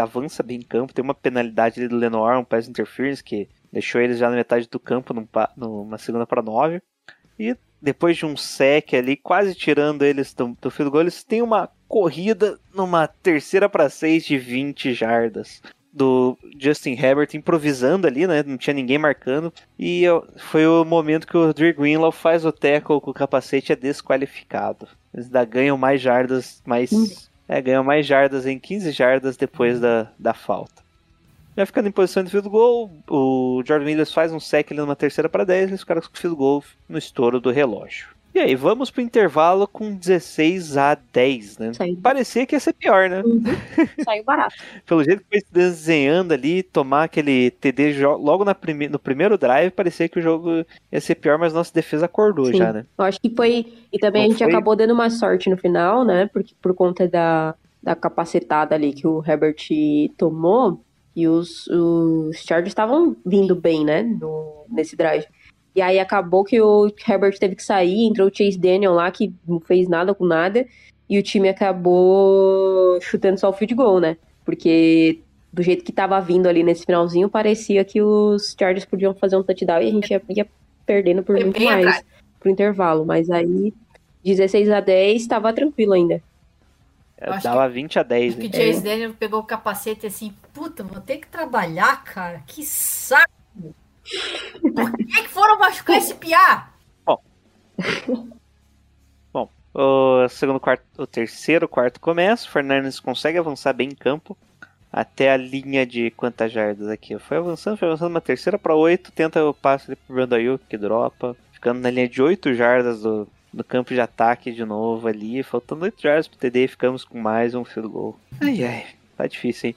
Speaker 3: avança bem em campo. Tem uma penalidade ali do Lenoir, um pass interference que deixou eles já na metade do campo num numa segunda para 9. E depois de um sec ali, quase tirando eles do, do field goal, eles têm uma corrida numa terceira para 6 de 20 jardas. Do Justin Herbert improvisando ali, né? Não tinha ninguém marcando. E foi o momento que o Drew Greenlaw faz o tackle com o capacete é desqualificado. Eles ainda ganham mais jardas, mais. É, ganham mais jardas em 15 jardas depois da, da falta. Já ficando em posição de field goal, o Jordan Williams faz um sec ali numa terceira para 10 e os caras com field goal no estouro do relógio. E aí, vamos pro intervalo com 16 a 10, né?
Speaker 4: Saiu,
Speaker 3: Parecia que ia ser pior, né?
Speaker 4: saiu barato.
Speaker 3: Pelo jeito que foi se desenhando ali, tomar aquele TD logo prime- no primeiro drive, parecia que o jogo ia ser pior, mas nossa defesa acordou
Speaker 4: Sim.
Speaker 3: já, né?
Speaker 4: Eu acho que foi. E também
Speaker 3: Não
Speaker 4: a gente
Speaker 3: foi?
Speaker 4: acabou dando uma sorte no final, né? Porque por conta da, da capacetada ali que o Herbert tomou. E os, os Chargers estavam vindo bem, né? No, nesse drive. E aí acabou que o Herbert teve que sair, entrou o Chase Daniel lá, que não fez nada com nada, e o time acabou chutando só o field goal, né? Porque do jeito que tava vindo ali nesse finalzinho, parecia que os Chargers podiam fazer um touchdown e a gente ia, ia perdendo por muito mais
Speaker 5: atrás.
Speaker 4: pro intervalo. Mas aí, 16 a 10, tava tranquilo ainda.
Speaker 5: Eu acho
Speaker 3: Dava 20 a 10,
Speaker 5: Acho que
Speaker 3: hein?
Speaker 5: James Daniel pegou o capacete assim, puta, vou ter que trabalhar, cara. Que saco! Por que, que foram machucar esse piá?
Speaker 3: O segundo quarto, o terceiro quarto começa, o Fernandes consegue avançar bem em campo até a linha de quantas jardas aqui. Foi avançando, foi avançando uma terceira para oito, tenta o passe ali pro Brandon Ayuk, que dropa, ficando na linha de oito jardas do, do campo de ataque de novo ali, faltando oito jardas pro TD, ficamos com mais um field goal. Ai ai, tá difícil, hein?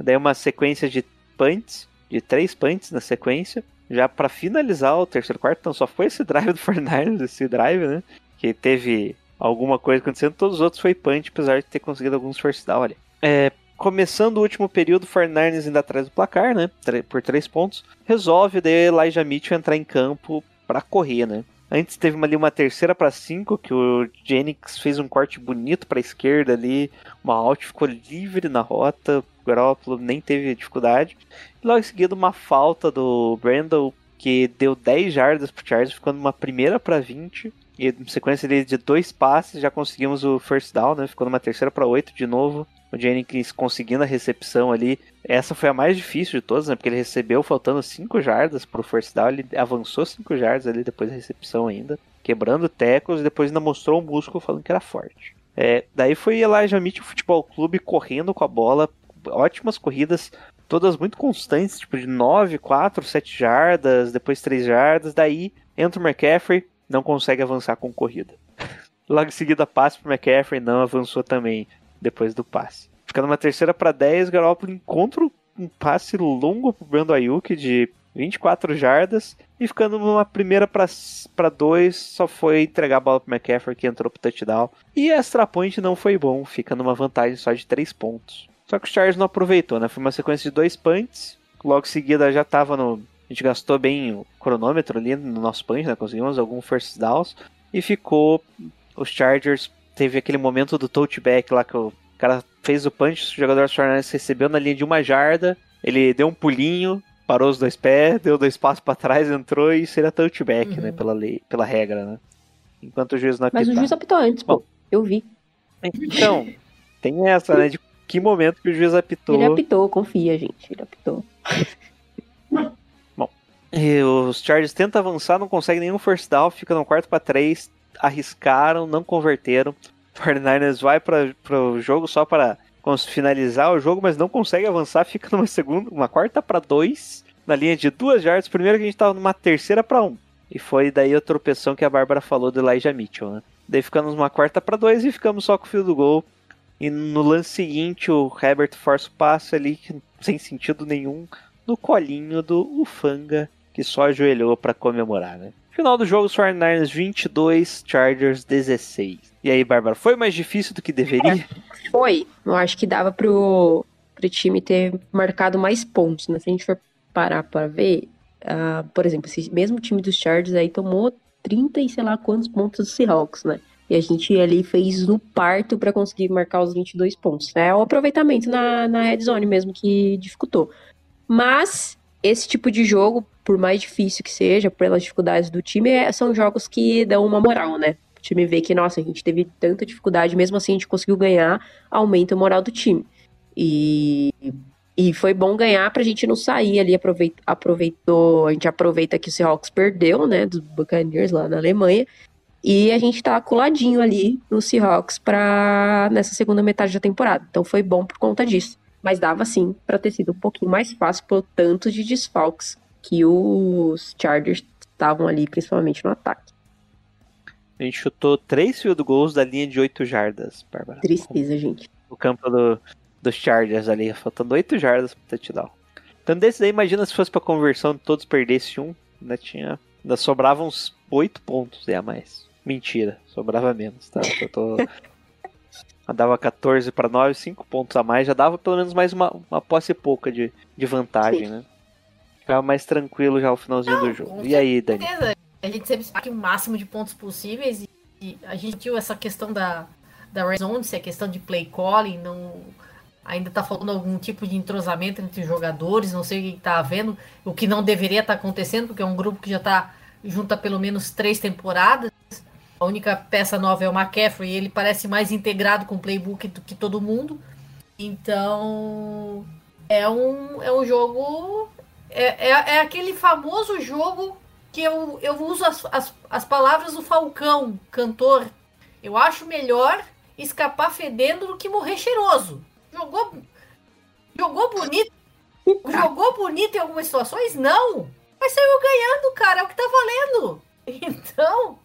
Speaker 3: Daí uma sequência de punts, de três punts na sequência, já para finalizar o terceiro quarto, então só foi esse drive do Fernandes, esse drive, né? que teve alguma coisa acontecendo, todos os outros foi punch, apesar de ter conseguido alguns first down ali. É, começando o último período, o Fernandes ainda atrás do placar, né, por três pontos, resolve daí Elijah Mitchell entrar em campo para correr, né. Antes teve ali uma terceira para cinco, que o Jennings fez um corte bonito para a esquerda ali, uma out ficou livre na rota, Garoppolo nem teve dificuldade. Logo em seguida uma falta do Brandon, que deu 10 jardas pro Chargers, ficando uma primeira para 20. E em sequência de dois passes já conseguimos o first down, né? Ficou numa terceira para 8 de novo. O Jennings conseguindo a recepção ali. Essa foi a mais difícil de todas, né? Porque ele recebeu faltando 5 jardas pro first down. Ele avançou 5 jardas ali depois da recepção ainda. Quebrando tecos e depois ainda mostrou o músculo falando que era forte. É, daí foi Elijah Mitchell Futebol Clube correndo com a bola. Ótimas corridas, todas muito constantes, tipo de 9, 4, 7 jardas, depois 3 jardas. Daí entra o McCaffrey, não consegue avançar com corrida. Logo em seguida, passe pro McCaffrey, não avançou também depois do passe. Ficando uma terceira para 10, Garoppolo encontra um passe longo pro Brando Ayuk de 24 jardas e ficando numa primeira para 2, só foi entregar a bola pro McCaffrey que entrou pro touchdown. E a extra point não foi bom, fica numa vantagem só de 3 pontos. Só que o Chargers não aproveitou, né? Foi uma sequência de dois punts, logo em seguida já tava no a gente gastou bem o cronômetro ali no nosso punch, né? Conseguimos alguns first downs. E ficou. Os Chargers teve aquele momento do touchback lá que o cara fez o punch, o jogador Fernandes recebeu na linha de uma jarda. Ele deu um pulinho, parou os dois pés, deu dois passos para trás, entrou e seria touchback,
Speaker 5: Uhum.
Speaker 3: né? Pela lei, pela regra, né? Enquanto o juiz não
Speaker 4: Mas o juiz apitou antes, pô.
Speaker 3: Bom.
Speaker 4: Eu vi.
Speaker 3: Então, tem essa, né? De que momento que o juiz apitou.
Speaker 4: Ele apitou, confia, gente. Ele apitou.
Speaker 3: E os Chargers tentam avançar, não conseguem nenhum first down, fica no quarto para três, arriscaram, não converteram. O 49ers vai para o jogo só para finalizar o jogo, mas não consegue avançar, fica numa segunda, uma quarta para dois, na linha de duas yards. Primeiro que a gente tava numa terceira para um. E foi daí a tropeção que a Bárbara falou do Elijah Mitchell, né? Daí ficamos numa quarta para dois e ficamos só com o fio do gol. E no lance seguinte, o Herbert força o ali, sem sentido nenhum, no colinho do Ufanga, que só ajoelhou para comemorar, né? Final do jogo, os 49ers 22, Chargers 16. E aí, Bárbara, foi mais difícil do que deveria?
Speaker 4: Foi. Eu acho que dava pro, pro time ter marcado mais pontos, né? Se a gente for parar pra ver, ah, por exemplo, esse mesmo time dos Chargers aí tomou 30 e sei lá quantos pontos do Seahawks, né? E a gente ali fez no parto pra conseguir marcar os 22 pontos. É o aproveitamento na, na red zone mesmo que dificultou. Mas esse tipo de jogo, por mais difícil que seja, pelas dificuldades do time, é- são jogos que dão uma moral, né? O time vê que, nossa, a gente teve tanta dificuldade, mesmo assim a gente conseguiu ganhar, aumenta a moral do time. E, e foi bom ganhar pra gente não sair ali, aproveit, aproveitou, a gente aproveita que o Seahawks perdeu, né, dos Buccaneers lá na Alemanha, e a gente tá coladinho ali no Seahawks pra, nessa segunda metade da temporada. Então foi bom por conta disso. Mas dava sim pra ter sido um pouquinho mais fácil pelo tanto de desfalques que os Chargers estavam ali, principalmente no ataque.
Speaker 3: A gente chutou três field goals da linha de 8 jardas, Bárbara.
Speaker 4: Tristeza, gente.
Speaker 3: No campo do, dos Chargers ali, faltando 8 jardas pro touchdown. Então desse daí, imagina se fosse pra conversão todos perdessem um, ainda tinha. Ainda sobravam uns 8 pontos a mais. Mentira, sobrava menos, tá? Eu tô. Dava 14 para 9, 5 pontos a mais, já dava pelo menos mais uma, uma posse pouca de, de vantagem,
Speaker 4: Sim.
Speaker 3: né? Ficava mais tranquilo já o finalzinho do jogo. E aí, Dani?
Speaker 5: A gente sempre que o máximo de pontos possíveis e, e a gente viu essa questão da, da red zone, se é questão de play calling, não ainda tá faltando algum tipo de entrosamento entre os jogadores, não sei o que tá havendo, o que não deveria estar acontecendo, porque é um grupo que já tá junto há pelo menos três temporadas. A única peça nova é o McCaffrey, ele parece mais integrado com o playbook do que todo mundo. Então, é um, é um jogo. É, é, é aquele famoso jogo que eu, eu uso as, as, as palavras do Falcão, cantor. Eu acho melhor escapar fedendo do que morrer cheiroso. Jogou, jogou bonito. Jogou bonito em algumas situações? Não. Mas saiu ganhando, cara. É o que tá valendo. Então,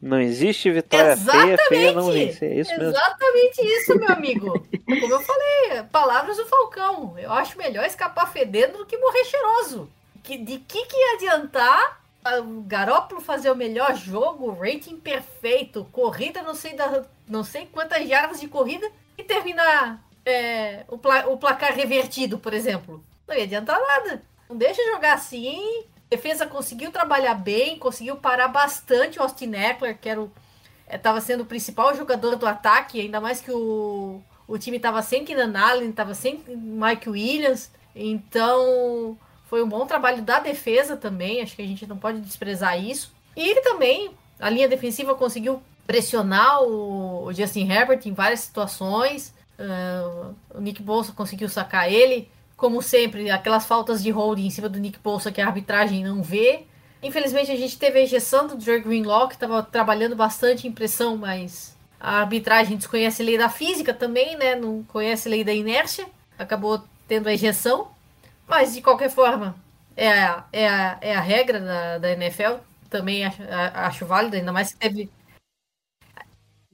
Speaker 3: Não existe vitória feia, feia não vencer. É isso mesmo.
Speaker 5: Exatamente isso, meu amigo. Como eu falei, palavras do Falcão. Eu acho melhor escapar fedendo do que morrer cheiroso. Que, de que, que ia adiantar o Garópolo fazer o melhor jogo, rating perfeito, corrida não sei, da, não sei quantas jardas de corrida e terminar é, o, pla- o placar revertido, por exemplo? Não ia adiantar nada. Não deixa jogar assim. Defesa conseguiu trabalhar bem, conseguiu parar bastante o Austin Eckler, que estava sendo o principal jogador do ataque, ainda mais que o, o time estava sem Keenan Allen, estava sem Mike Williams. Então, foi um bom trabalho da defesa também, acho que a gente não pode desprezar isso. E ele também, a linha defensiva conseguiu pressionar o, o Justin Herbert em várias situações. Ah, o Nick Bolsa conseguiu sacar ele. Como sempre, aquelas faltas de holding em cima do Nick Bolsa que a arbitragem não vê. Infelizmente, a gente teve a injeção do Dre Greenlaw, que estava trabalhando bastante em pressão, mas a arbitragem desconhece a lei da física também, né? Não conhece a lei da inércia. Acabou tendo a injeção. Mas, de qualquer forma, é a, é a, é a regra da, da NFL. Também acho, acho válido, ainda mais que teve.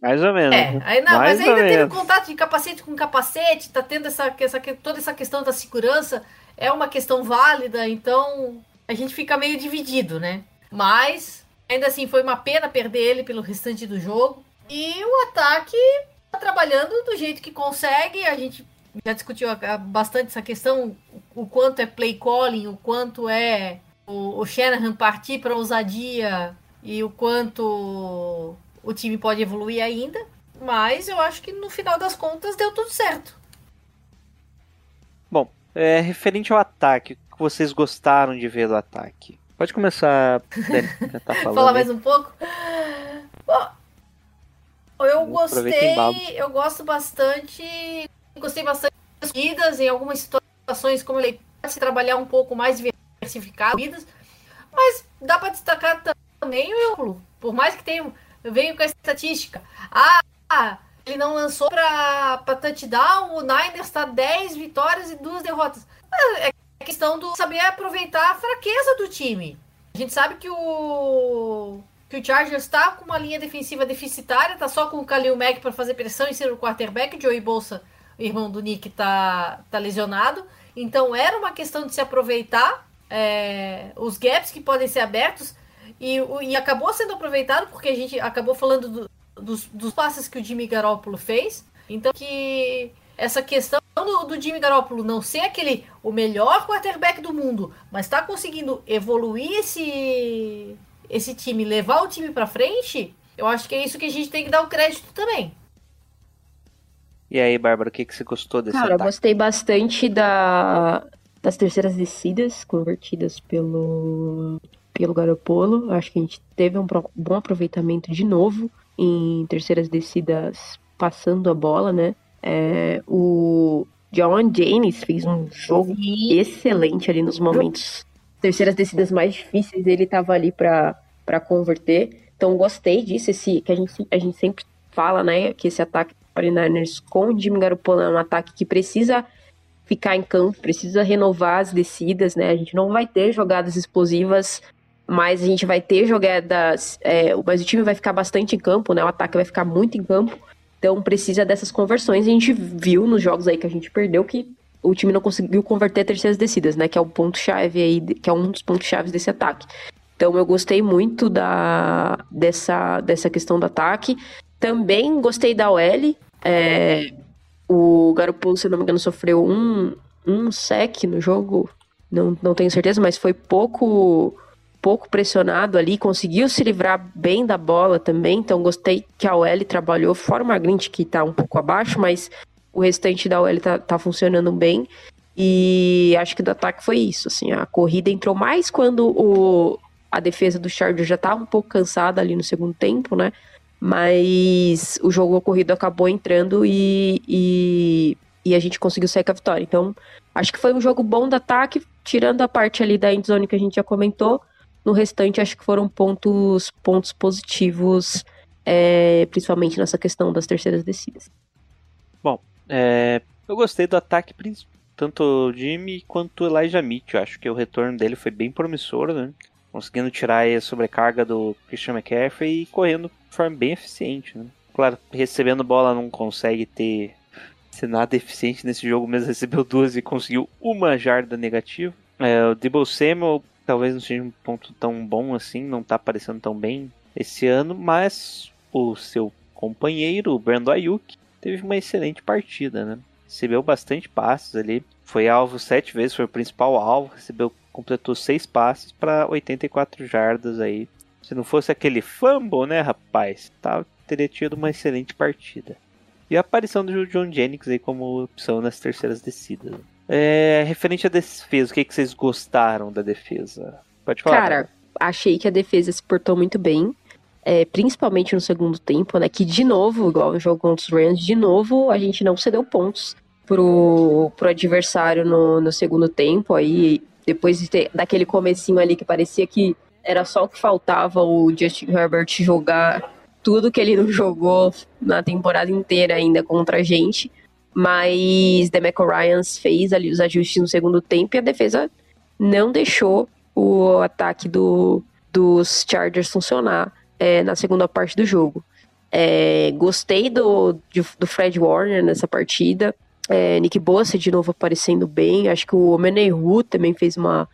Speaker 3: Mais ou menos.
Speaker 5: É,
Speaker 3: né?
Speaker 5: aí não, mas ainda teve
Speaker 3: menos.
Speaker 5: contato de capacete com capacete, tá tendo essa, essa, toda essa questão da segurança. É uma questão válida, então a gente fica meio dividido, né? Mas, ainda assim, foi uma pena perder ele pelo restante do jogo. E o ataque tá trabalhando do jeito que consegue. A gente já discutiu bastante essa questão, o quanto é play calling, o quanto é o, o Shanahan partir para ousadia e o quanto o time pode evoluir ainda. Mas eu acho que no final das contas deu tudo certo.
Speaker 3: Bom, é, referente ao ataque, o que vocês gostaram de ver do ataque? Pode começar, já tá falando.
Speaker 5: Falar mais um pouco. Bom, eu gostei, eu gosto bastante, gostei bastante das corridas, em algumas situações, como ele pode se trabalhar um pouco mais diversificado, mas dá para destacar também o Eulo, por mais que tenha, eu venho com a estatística, ah, ele não lançou para touchdown, o Niners está 10 vitórias e duas derrotas. É questão do saber aproveitar a fraqueza do time. A gente sabe que o que o Chargers está com uma linha defensiva deficitária, tá só com o Khalil Mack para fazer pressão em cima do quarterback, Joey Bolsa, irmão do Nick, tá, tá lesionado. Então era uma questão de se aproveitar é, os gaps que podem ser abertos e, e acabou sendo aproveitado porque a gente acabou falando do- dos, dos passes que o Jimmy Garoppolo fez. Então que essa questão do, do Jimmy Garoppolo não ser aquele o melhor quarterback do mundo, mas tá conseguindo evoluir esse esse time, levar o time pra frente, eu acho que é isso que a gente tem que dar o crédito também.
Speaker 3: E aí, Bárbara, o que, que você gostou desse
Speaker 4: Cara, eu
Speaker 3: ataque?
Speaker 4: gostei bastante da, das terceiras descidas convertidas pelo, pelo Garopolo. Acho que a gente teve um bom aproveitamento de novo em terceiras descidas passando a bola, né? É, o John James fez um jogo excelente ali nos momentos terceiras descidas mais difíceis, ele tava ali para converter. Então gostei disso, esse que a gente, a gente sempre fala, né, que esse ataque do 49ers com o Jimmy Garoppolo é um ataque que precisa ficar em campo, precisa renovar as descidas, né? A gente não vai ter jogadas explosivas, mas a gente vai ter jogadas, é, mas o time vai ficar bastante em campo, né? O ataque vai ficar muito em campo. Então precisa dessas conversões. A gente viu nos jogos aí que a gente perdeu que o time não conseguiu converter terceiras descidas, né? Que é o ponto chave aí, que é um dos pontos chaves desse ataque. Então eu gostei muito da dessa dessa questão do ataque. Também gostei da OL. É, o Garoppolo, se não me engano, sofreu um um sec no jogo. não, não tenho certeza, mas foi pouco pouco pressionado ali, conseguiu se livrar bem da bola também, então gostei que a OL trabalhou, fora o Magrint que tá um pouco abaixo, mas o restante da OL tá, tá funcionando bem, e acho que do ataque foi isso, assim, a corrida entrou mais quando o, a defesa do Chargers já tava um pouco cansada ali no segundo tempo, né, mas o jogo corrido acabou entrando e, e, e a gente conseguiu sair com a vitória, então acho que foi um jogo bom do ataque, tirando a parte ali da endzone que a gente já comentou, no restante, acho que foram pontos, pontos positivos, é, principalmente nessa questão das terceiras descidas.
Speaker 3: É, eu gostei do ataque, tanto o Jimmy quanto o Elijah Mitchell. Acho que o retorno dele foi bem promissor, né? Conseguindo tirar a sobrecarga do Christian McCaffrey e correndo de forma bem eficiente, né? Claro, recebendo bola não consegue ter ser nada eficiente nesse jogo, mesmo recebeu duas e conseguiu uma jarda negativa. É, o Debo Samuel talvez não seja um ponto tão bom assim, não tá aparecendo tão bem esse ano, mas o seu companheiro, o Brando Ayuk, teve uma excelente partida, né? Recebeu bastante passes ali, foi alvo sete vezes, foi o principal alvo, recebeu, completou seis passes para 84 jardas aí. Se não fosse aquele fumble, né, rapaz, tá, teria tido uma excelente partida. E a aparição do John Jennings aí como opção nas terceiras descidas. É, referente à defesa, o que, que vocês gostaram da defesa? Pode falar.
Speaker 4: Cara, achei que a defesa se portou muito bem, é, principalmente no segundo tempo, né? Que de novo, igual no jogo contra os Rams, de novo a gente não cedeu pontos pro, pro adversário no, no segundo tempo. Aí, depois de ter, daquele comecinho ali que parecia que era só o que faltava o Justin Herbert jogar tudo que ele não jogou na temporada inteira ainda contra a gente. Mas Demeco Ryans fez ali os ajustes no segundo tempo e a defesa não deixou o ataque do, dos Chargers funcionar é, na segunda parte do jogo. É, gostei do, do Fred Warner nessa partida. É, Nick Bossa de novo aparecendo bem. Acho que o Menehu também fez uma,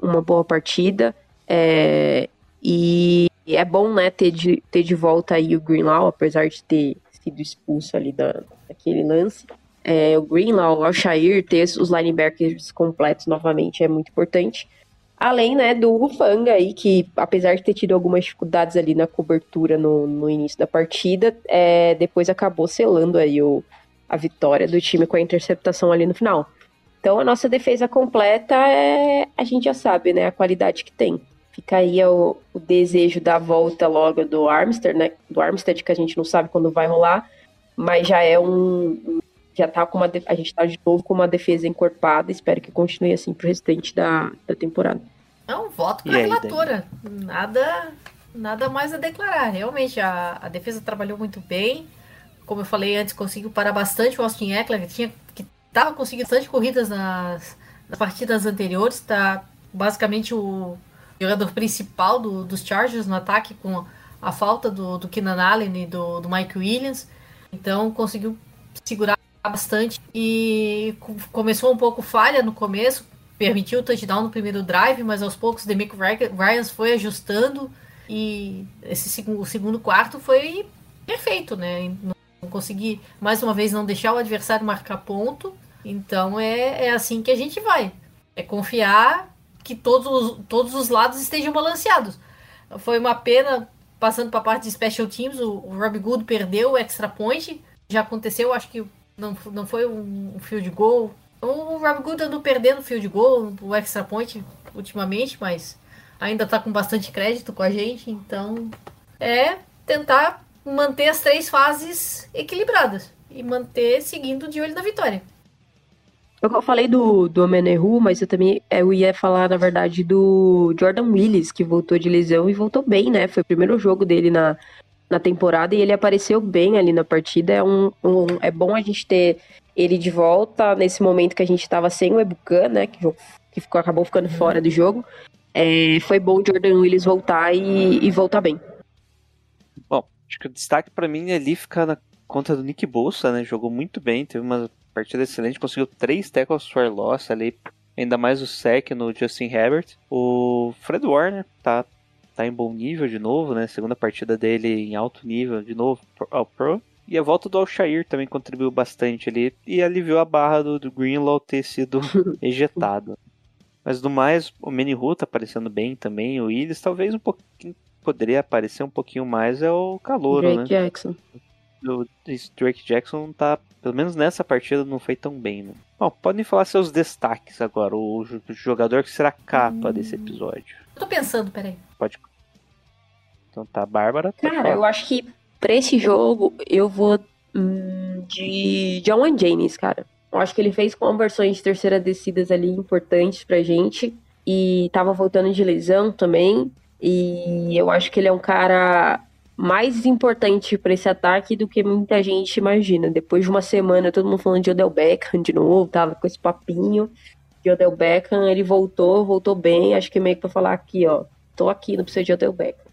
Speaker 4: uma boa partida. É, e é bom né, ter, de, ter de volta aí o Greenlaw, apesar de ter sido expulso ali da, daquele lance. É, o Greenlaw, o Alshair, ter os linebackers completos novamente é muito importante. Além, né, do Rufanga aí, que apesar de ter tido algumas dificuldades ali na cobertura no, no início da partida, é, depois acabou selando aí o, a vitória do time com a interceptação ali no final. Então a nossa defesa completa é, a gente já sabe, né, a qualidade que tem. Fica aí o, o desejo da volta logo do Armstead, né, do Armstead, que a gente não sabe quando vai rolar, mas já é um, já tá com uma, a gente tá de novo com uma defesa encorpada, espero que continue assim pro restante da, da temporada.
Speaker 5: É um voto
Speaker 3: E
Speaker 5: para a
Speaker 3: aí,
Speaker 5: relatora. Nada, nada mais a declarar. Realmente, a, a defesa trabalhou muito bem. Como eu falei antes, conseguiu parar bastante o Austin Eckler, que tinha que estava conseguindo bastante corridas nas, nas partidas anteriores. Tá basicamente o jogador principal do- dos Chargers no ataque, com a falta do, do Keenan Allen e do, do Mike Williams. Então conseguiu segurar bastante e co- começou um pouco falha no começo, permitiu o touchdown no primeiro drive, mas aos poucos o Demico Ryans foi ajustando e esse o segundo quarto foi perfeito, né? Não consegui, mais uma vez, não deixar o adversário marcar ponto. Então é, é assim que a gente vai. É confiar que todos, os- todos os lados estejam balanceados. Foi uma pena, passando para a parte de special teams, o, o Rob Good perdeu o extra point. Já aconteceu, acho que não, não foi um field goal. O Rob Good andou perdendo field goal, o extra point ultimamente, mas ainda tá com bastante crédito com a gente. Então é tentar manter as três fases equilibradas e manter seguindo de olho na vitória.
Speaker 4: Eu falei do, do Menehu, mas eu também eu ia falar, na verdade, do Jordan Willis, que voltou de lesão e voltou bem, né? Foi o primeiro jogo dele na, na temporada e ele apareceu bem ali na partida. É, um, um- é bom a gente ter ele de volta nesse momento que a gente tava sem o Ebucan, né? Que, que ficou, acabou ficando fora do jogo. É, foi bom o Jordan Willis voltar e, e voltar bem.
Speaker 3: Bom, acho que o destaque pra mim ali fica na conta do Nick Bolsa, né? Jogou muito bem, teve uma partida excelente, conseguiu três tackles for loss ali, ainda mais o sec no Justin Herbert. O Fred Warner tá, tá em bom nível de novo, né? Segunda partida dele em alto nível de novo ao Pro. E a volta do Alshair também contribuiu bastante ali e aliviou a barra do, do Greenlaw ter sido ejetado. Mas do mais, o Menihu tá aparecendo bem também. O Willis talvez um pouquinho. Poderia aparecer um pouquinho mais é o
Speaker 4: Drake
Speaker 3: né?
Speaker 4: Jackson.
Speaker 3: O Drake Jackson tá. Pelo menos nessa partida não foi tão bem, né? Bom, podem falar seus destaques agora. O jo- jogador que será capa desse episódio.
Speaker 5: Eu tô pensando, peraí.
Speaker 3: Pode. Então tá, Bárbara.
Speaker 4: Cara, eu acho que pra esse jogo eu vou hum, de John James, cara. Eu acho que ele fez conversões de terceira descidas ali importantes pra gente. E tava voltando de lesão também. E eu acho que ele é um cara mais importante pra esse ataque do que muita gente imagina. Depois de uma semana, todo mundo falando de Odell Beckham de novo, tava com esse papinho de Odell Beckham. Ele voltou, voltou bem. Acho que meio que pra falar aqui, ó. Tô aqui, não precisa de Odell Beckham.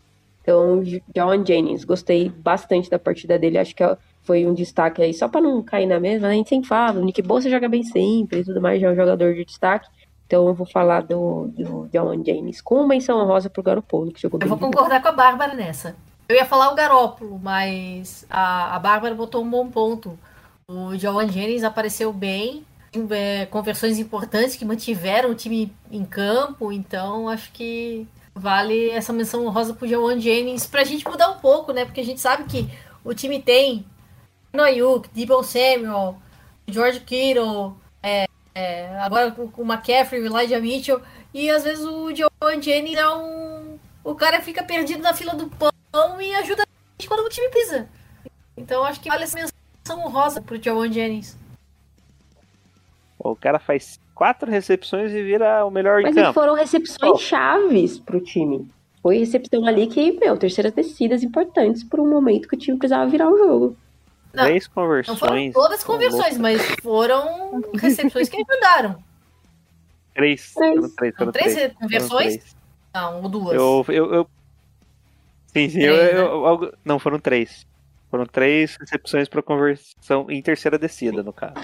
Speaker 4: Então, John Jennings, gostei bastante da partida dele. Acho que foi um destaque aí, só pra não cair na mesma, a gente sempre fala, o Nick Bosa joga bem sempre e tudo mais, já é um jogador de destaque. Então eu vou falar do, do John James com menção honrosa pro Garoppolo, que jogou
Speaker 5: Eu vou concordar com a Bárbara nessa. Eu ia falar o Garópolo, mas a, a Bárbara botou um bom ponto. O Joan Jennings apareceu bem, é, conversões importantes que mantiveram o time em campo, então acho que vale essa menção honrosa pro Joan Jennings pra gente mudar um pouco, né? Porque a gente sabe que o time tem Noyuk, Debo Samuel, George Kittle, é, é, agora o McCaffrey, o Elijah Mitchell, e às vezes o Joan Jennings é um. O cara fica perdido na fila do pão e ajuda a gente quando o time pisa. Então acho que vale essa menção honrosa pro Joan Jennings.
Speaker 3: O cara faz quatro recepções e vira o melhor
Speaker 4: Mas
Speaker 3: em campo.
Speaker 4: foram recepções chaves pro time. Foi recepção ali que, meu, terceiras descidas importantes por um momento que o time precisava virar o jogo.
Speaker 5: Não,
Speaker 3: Três
Speaker 5: Não foram
Speaker 3: conversões.
Speaker 5: todas conversões, mas foram recepções que ajudaram.
Speaker 3: Três.
Speaker 4: Três.
Speaker 3: Três.
Speaker 5: Três
Speaker 3: três.
Speaker 5: conversões? Não, ou duas.
Speaker 3: Eu, eu, eu... Sim, sim. eu,
Speaker 5: Três, né?
Speaker 3: eu- algo- Não, foram três. Foram três recepções para conversão em terceira descida, no caso.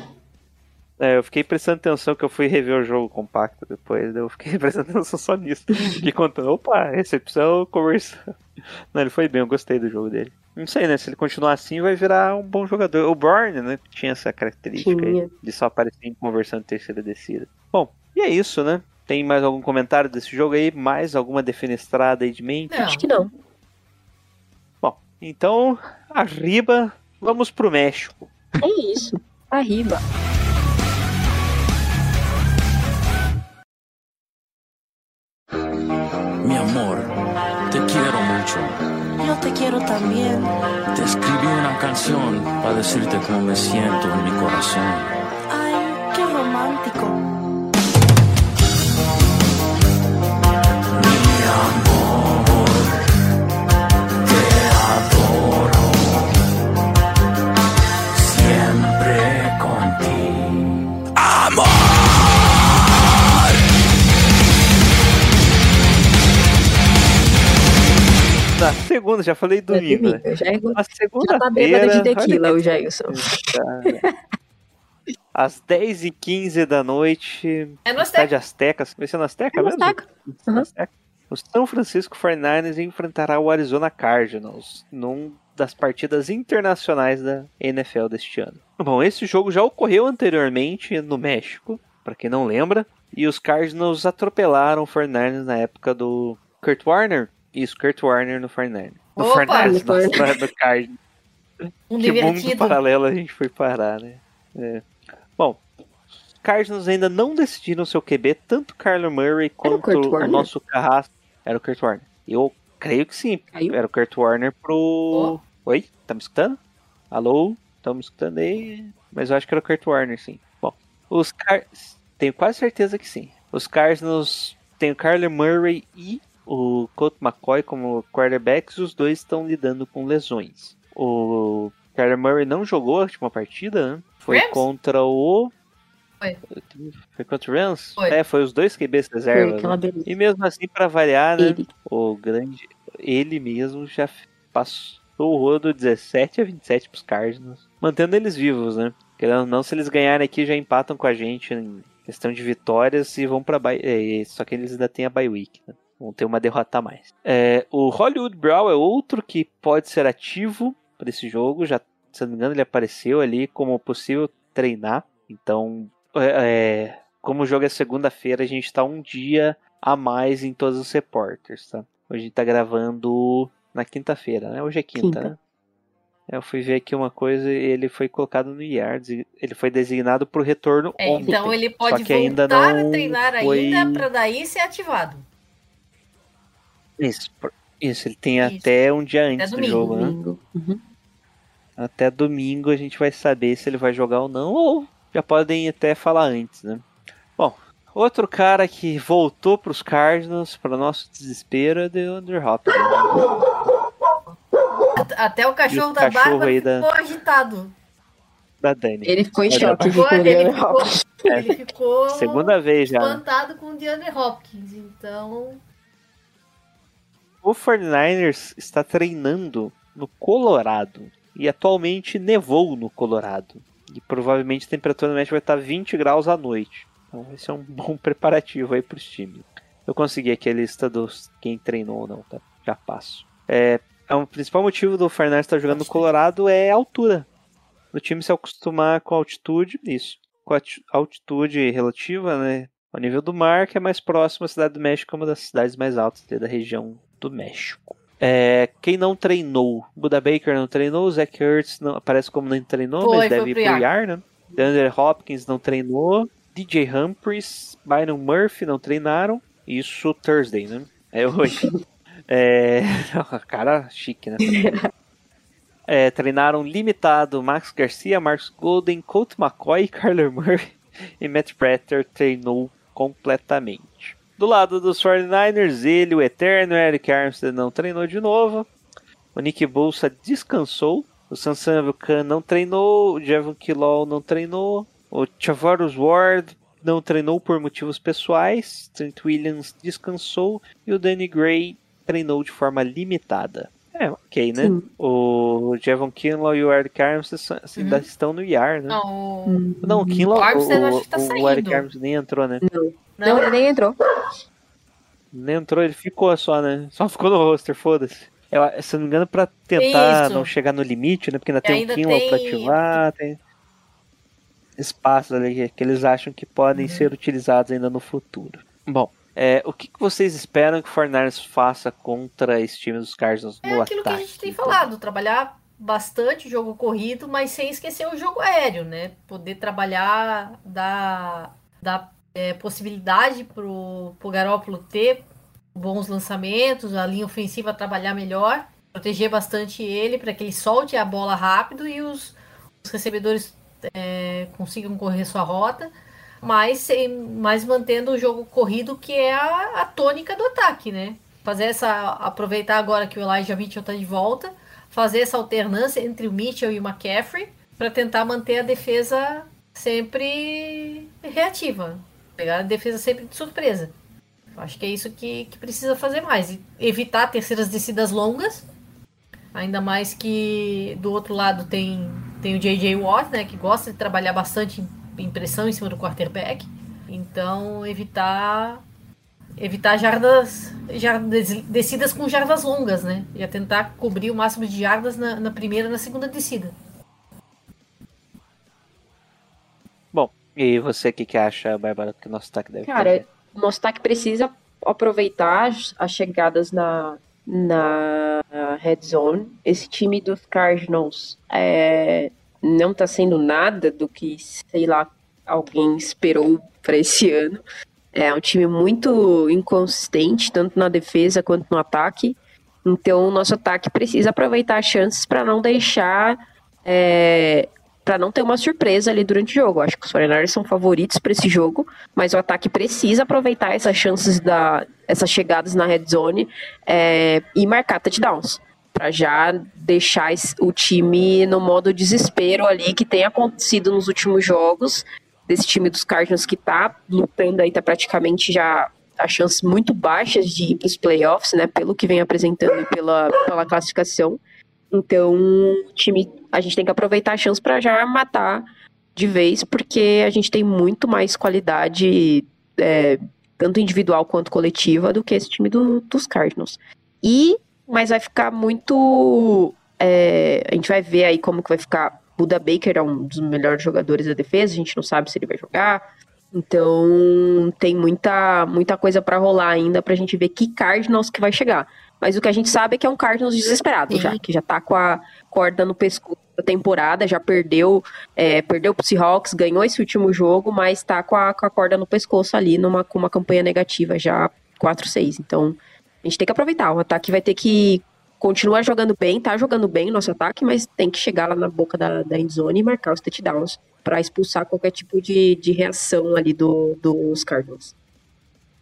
Speaker 3: É, eu fiquei prestando atenção que eu fui rever o jogo compacto depois, eu fiquei prestando atenção só nisso. Fiquei contando, opa, recepção, conversão. Não, ele foi bem, eu gostei do jogo dele. Não sei, né? Se ele continuar assim, vai virar um bom jogador. O Borne, né? Tinha essa característica aí de só aparecer em conversão de terceira descida. Bom, e é isso, né? Tem mais algum comentário desse jogo aí? Mais alguma defenestrada aí de mente?
Speaker 5: Não,
Speaker 4: Acho que não.
Speaker 3: Então, arriba, vamos pro México.
Speaker 4: É isso. Arriba.
Speaker 1: Mi amor, te quiero mucho.
Speaker 8: Yo te quiero también.
Speaker 1: Te escribí una canción para decirte cómo me siento en mi corazón.
Speaker 8: Ay, qué romántico.
Speaker 3: Na segunda, já falei domingo, né?
Speaker 4: É Já, é,
Speaker 3: Na
Speaker 4: já tá bêbado
Speaker 3: segunda-feira.
Speaker 4: de tequila, o Jailson.
Speaker 3: Às 10h15 da noite,
Speaker 5: É no
Speaker 3: Estádio Azteca. Vai ser no Azteca
Speaker 4: É no
Speaker 3: mesmo?
Speaker 4: Azteca. Uhum.
Speaker 3: Azteca. O São Francisco 49ers enfrentará o Arizona Cardinals num das partidas internacionais da NFL deste ano. Bom, esse jogo já ocorreu anteriormente no México, para quem não lembra, e os Cardinals atropelaram o 49ers na época do Kurt Warner. Isso, Kurt Warner no 49ers. No
Speaker 5: Opa!
Speaker 3: 49ers,
Speaker 4: No
Speaker 3: nossa, não é no Cardinals.
Speaker 5: Um
Speaker 3: Que mundo
Speaker 5: divertido.
Speaker 3: paralelo a gente foi parar, né? É. Bom, os Cardinals ainda não decidiram seu QB, tanto Kyler Murray quanto o
Speaker 4: Warner?
Speaker 3: nosso carrasco. Era o Kurt Warner. Eu creio que sim.
Speaker 4: Caiu?
Speaker 3: Era o Kurt Warner pro. Oi? Tá me escutando? Alô? Estão me escutando aí? Mas eu acho que era o Kurt Warner, sim. Bom, os Car... Tenho quase certeza que sim. Os Cardinals têm o Kyler Murray e o Colt McCoy como quarterbacks. Os dois estão lidando com lesões. O Kyler Murray não jogou a última partida, né? Foi
Speaker 5: Rams?
Speaker 3: contra o.
Speaker 5: Foi.
Speaker 3: Foi contra o Rams?
Speaker 5: Foi.
Speaker 3: É, foi os dois QBs
Speaker 4: Foi
Speaker 3: reserva. né? E mesmo assim, pra variar, né?
Speaker 4: Ele.
Speaker 3: O grande. Ele mesmo já passou o rodo 17 a 27 pros Cardinals. Mantendo eles vivos, né? Querendo ou não, se eles ganharem aqui, já empatam com a gente em questão de vitórias e vão pra bye. é, só que eles ainda têm a bye week, né? Vão ter uma derrota a mais. É, o Hollywood Brown é outro que pode ser ativo para esse jogo. Já, se não me engano, ele apareceu ali como possível treinar. Então, é, é, como o jogo é segunda-feira, a gente tá um dia a mais em todos os repórteres, tá? Hoje a gente tá gravando na quinta-feira, né? Hoje é quinta,
Speaker 4: Quinta.
Speaker 3: né? Eu fui ver aqui uma coisa e ele foi colocado no IAR, desi- ele foi designado pro retorno
Speaker 5: É,
Speaker 3: ontem.
Speaker 5: então ele pode
Speaker 3: ainda
Speaker 5: voltar
Speaker 3: não
Speaker 5: a treinar
Speaker 3: foi...
Speaker 5: ainda pra daí ser ativado.
Speaker 3: Isso, isso, ele tem
Speaker 5: Isso.
Speaker 3: até um dia antes do
Speaker 5: domingo.
Speaker 3: jogo, né?
Speaker 4: Domingo. Uhum.
Speaker 3: Até domingo a gente vai saber se ele vai jogar ou não, ou já podem até falar antes, né? Bom, outro cara que voltou pros Cardinals, para nosso desespero, é o DeAndre Hopkins.
Speaker 5: At- Até o cachorro
Speaker 3: o
Speaker 5: da
Speaker 3: cachorro
Speaker 5: Bárbara
Speaker 3: da-
Speaker 5: ficou agitado.
Speaker 3: Da Dani.
Speaker 4: Ele ficou em
Speaker 3: Ele
Speaker 4: choque
Speaker 5: Ficou-
Speaker 4: com o
Speaker 5: ele, ficou,
Speaker 4: Hopkins.
Speaker 5: ele ficou
Speaker 3: Segunda vez já.
Speaker 5: espantado com o DeAndre Hopkins. Então,
Speaker 3: O 49ers está treinando no Colorado. E atualmente nevou no Colorado. E provavelmente a temperatura média vai estar 20 graus à noite. Então esse é um bom preparativo aí para os times. Eu consegui aqui a lista dos quem treinou ou não, tá? Já passo. É, é o principal motivo do 49ers estar jogando no Colorado é a altura. O time se acostumar com a altitude, isso. Com a altitude relativa, né? Ao nível do mar, que é mais próximo à cidade do México, é uma das cidades mais altas da região do México. É, quem não treinou, Buda Baker não treinou, Zach Ertz não, aparece como não treinou,
Speaker 5: Foi,
Speaker 3: mas deve ir
Speaker 5: pro. IR,
Speaker 3: né? DeAndre Hopkins não treinou, DJ Humphries, Byron Murphy não treinaram, isso Thursday, né? É hoje. é, cara chique, né? É, treinaram limitado Max Garcia, Marcus Golden, Colt McCoy, Kyler Murray e Matt Prater treinou completamente. Do lado dos 49ers, ele, o Eterno, Eric Armstead não treinou de novo. O Nick Bolsa descansou. O Sansan Vulcan não treinou. O Javon Kilol não treinou. O Chavarus Ward não treinou por motivos pessoais. Trent Williams descansou. E o Danny Gray treinou de forma limitada. É, ok, né?
Speaker 4: Sim.
Speaker 3: O Javon Kinlaw e o Eric Armstead assim, ainda estão no IR, né?
Speaker 5: não, o-.
Speaker 3: Não, o Kinlaw,
Speaker 5: O Armstead eu acho
Speaker 3: o,
Speaker 5: tá
Speaker 3: o,
Speaker 5: saindo.
Speaker 3: Eric Armstead nem entrou, né?
Speaker 4: Não,
Speaker 5: não,
Speaker 4: ele nem entrou.
Speaker 3: Nem entrou, ele ficou só, né? Só ficou no roster, foda-se. Eu, se não me engano, pra tentar não chegar no limite, né? Porque ainda tem
Speaker 5: ainda
Speaker 3: um pra
Speaker 5: tem-
Speaker 3: ativar, tem espaços ali que- eles acham que podem
Speaker 5: Uhum.
Speaker 3: ser utilizados ainda no futuro. Bom, é, o que, que vocês esperam que o Fortnite faça contra esse time dos Cardinals
Speaker 5: é
Speaker 3: no
Speaker 5: aquilo que
Speaker 3: ataque?
Speaker 5: a gente tem
Speaker 3: então?
Speaker 5: falado, trabalhar bastante o jogo corrido, mas sem esquecer o jogo aéreo, né? Poder trabalhar, dar, dar é, possibilidade pro, pro Garópolo ter bons lançamentos, a linha ofensiva trabalhar melhor, proteger bastante ele para que ele solte a bola rápido e os, os recebedores é, consigam correr sua rota, mas, mas mantendo o jogo corrido que é a, a tônica do ataque, né? Fazer essa. aproveitar agora que o Elijah Mitchell está de volta, fazer essa alternância entre o Mitchell e o McCaffrey para tentar manter a defesa sempre reativa. Pegar a defesa sempre de surpresa. Acho que é isso que, que precisa fazer mais. Evitar terceiras descidas longas. Ainda mais que do outro lado tem, tem o J.J. Watt, né? Que gosta de trabalhar bastante em- em pressão em cima do quarterback. Então, evitar evitar jardas, jardas descidas com jardas longas, né? Já tentar cobrir o máximo de jardas na, na primeira e na segunda descida.
Speaker 3: E você o que, que acha, Bárbara, que o nosso ataque deve
Speaker 4: Cara,
Speaker 3: fazer?
Speaker 4: o nosso ataque precisa aproveitar as, as chegadas na, na red zone. Esse time dos Cardinals é, não tá sendo nada do que, sei lá, alguém esperou para esse ano. É um time muito inconsistente, tanto na defesa quanto no ataque. Então, o nosso ataque precisa aproveitar as chances para não deixar. É, para não ter uma surpresa ali durante o jogo. Acho que os 49ers são favoritos para esse jogo, mas o ataque precisa aproveitar essas chances da essas chegadas na red zone é, e marcar touchdowns para já deixar o time no modo desespero ali que tem acontecido nos últimos jogos desse time dos Cardinals que tá lutando aí tá praticamente já as chances muito baixas de ir para os playoffs, né, pelo que vem apresentando e pela pela classificação. Então, o time, a gente tem que aproveitar a chance para já matar de vez, porque a gente tem muito mais qualidade, é, tanto individual quanto coletiva, do que esse time do- dos Cardinals. E, mas vai ficar muito. é, a gente vai ver aí como que vai ficar. Buda Baker é um dos melhores jogadores da defesa, a gente não sabe se ele vai jogar. Então tem muita, muita coisa pra rolar ainda pra gente ver que Cardinals que vai chegar. Mas o que a gente sabe é que é um Cardinals desesperado
Speaker 5: Sim.
Speaker 4: já, que já tá com a corda no pescoço da temporada, já perdeu, é, perdeu pro Seahawks, ganhou esse último jogo, mas tá com a, com a corda no pescoço ali, numa, com uma campanha negativa já 4-6. Então a gente tem que aproveitar. O ataque vai ter que continuar jogando bem, tá jogando bem o nosso ataque, mas tem que chegar lá na boca da, da endzone e marcar os touchdowns pra expulsar qualquer tipo de, de reação ali do, dos Cardinals.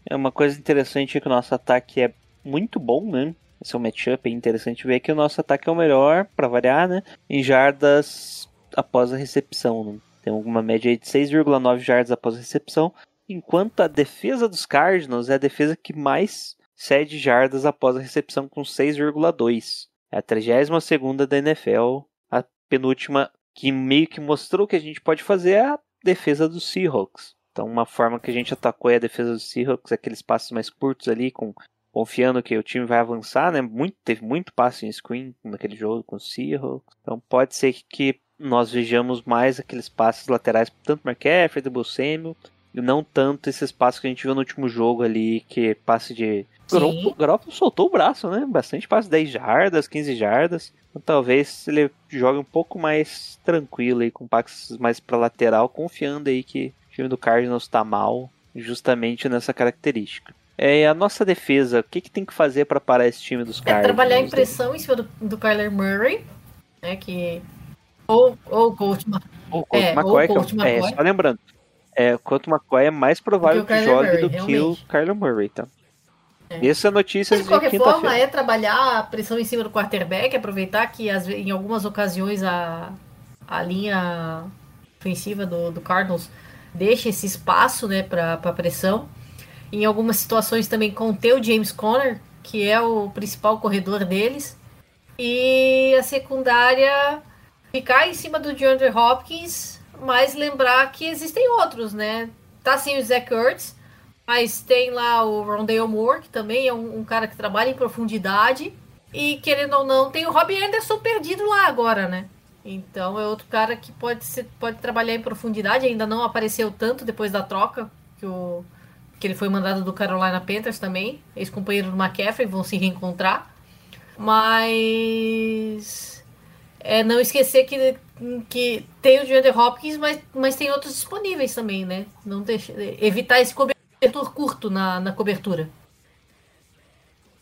Speaker 3: É uma coisa interessante é que o nosso ataque é muito bom, né? Esse é um matchup é interessante ver que o nosso ataque é o melhor, pra variar, né? Em jardas após a recepção. Né? Tem uma média de 6,9 jardas após a recepção, enquanto a defesa dos Cardinals é a defesa que mais cede jardas após a recepção com 6,2. É a 32 da NFL, a penúltima que meio que mostrou que a gente pode fazer é a defesa dos Seahawks. Então, uma forma que a gente atacou é a defesa dos Seahawks, aqueles passos mais curtos ali, com, confiando que o time vai avançar, né? Muito, teve muito passe em screen naquele jogo com os Seahawks. Então, pode ser que nós vejamos mais aqueles passes laterais, tanto McCaffrey, Double Samuel, e não tanto esses passos que a gente viu no último jogo ali, que passe de.
Speaker 5: Sim.
Speaker 3: Garoppolo soltou o braço, né? Bastante passe, 10 jardas, 15 jardas. Então, talvez ele jogue um pouco mais tranquilo aí, com passes mais pra lateral, confiando aí que o time do Cardinals tá mal, justamente nessa característica. É, a nossa defesa, o que, que tem que fazer pra parar esse time dos
Speaker 5: É
Speaker 3: Cardinals?
Speaker 5: trabalhar a impressão em cima do, do Kyler Murray, né? Que. Ou, ou o coach Ma-
Speaker 3: O Colt
Speaker 5: É,
Speaker 3: McCoy,
Speaker 5: ou Colt
Speaker 3: é, é,
Speaker 5: McCoy.
Speaker 3: só lembrando, é, o Colt McCoy é mais provável
Speaker 5: que
Speaker 3: que jogue
Speaker 5: Murray,
Speaker 3: do que o
Speaker 5: realmente.
Speaker 3: Kyler Murray, tá?
Speaker 5: É.
Speaker 3: Essa é notícia
Speaker 5: De
Speaker 3: de
Speaker 5: qualquer forma, é trabalhar a pressão em cima do quarterback, aproveitar que às ve- em algumas ocasiões a, a linha ofensiva do, do Cardinals deixa esse espaço né, para pressão. Em algumas situações também conter o James Conner, que é o principal corredor deles. E a secundária ficar em cima do DeAndre Hopkins, mas lembrar que existem outros, né? Tá sim o Zach Ertz, mas tem lá o Rondale Moore, que também é um, um cara que trabalha em profundidade. E querendo ou não, tem o Robbie Anderson perdido lá agora, né? Então é outro cara que pode, ser, pode trabalhar em profundidade. Ainda não apareceu tanto depois da troca, que, o, que ele foi mandado do Carolina Panthers também. Ex-companheiro do McCaffrey, vão se reencontrar. Mas. É não esquecer que, que tem o DeAndre Hopkins, mas, mas tem outros disponíveis também, né? Não deixa, evitar esse cobertor curto na, na cobertura.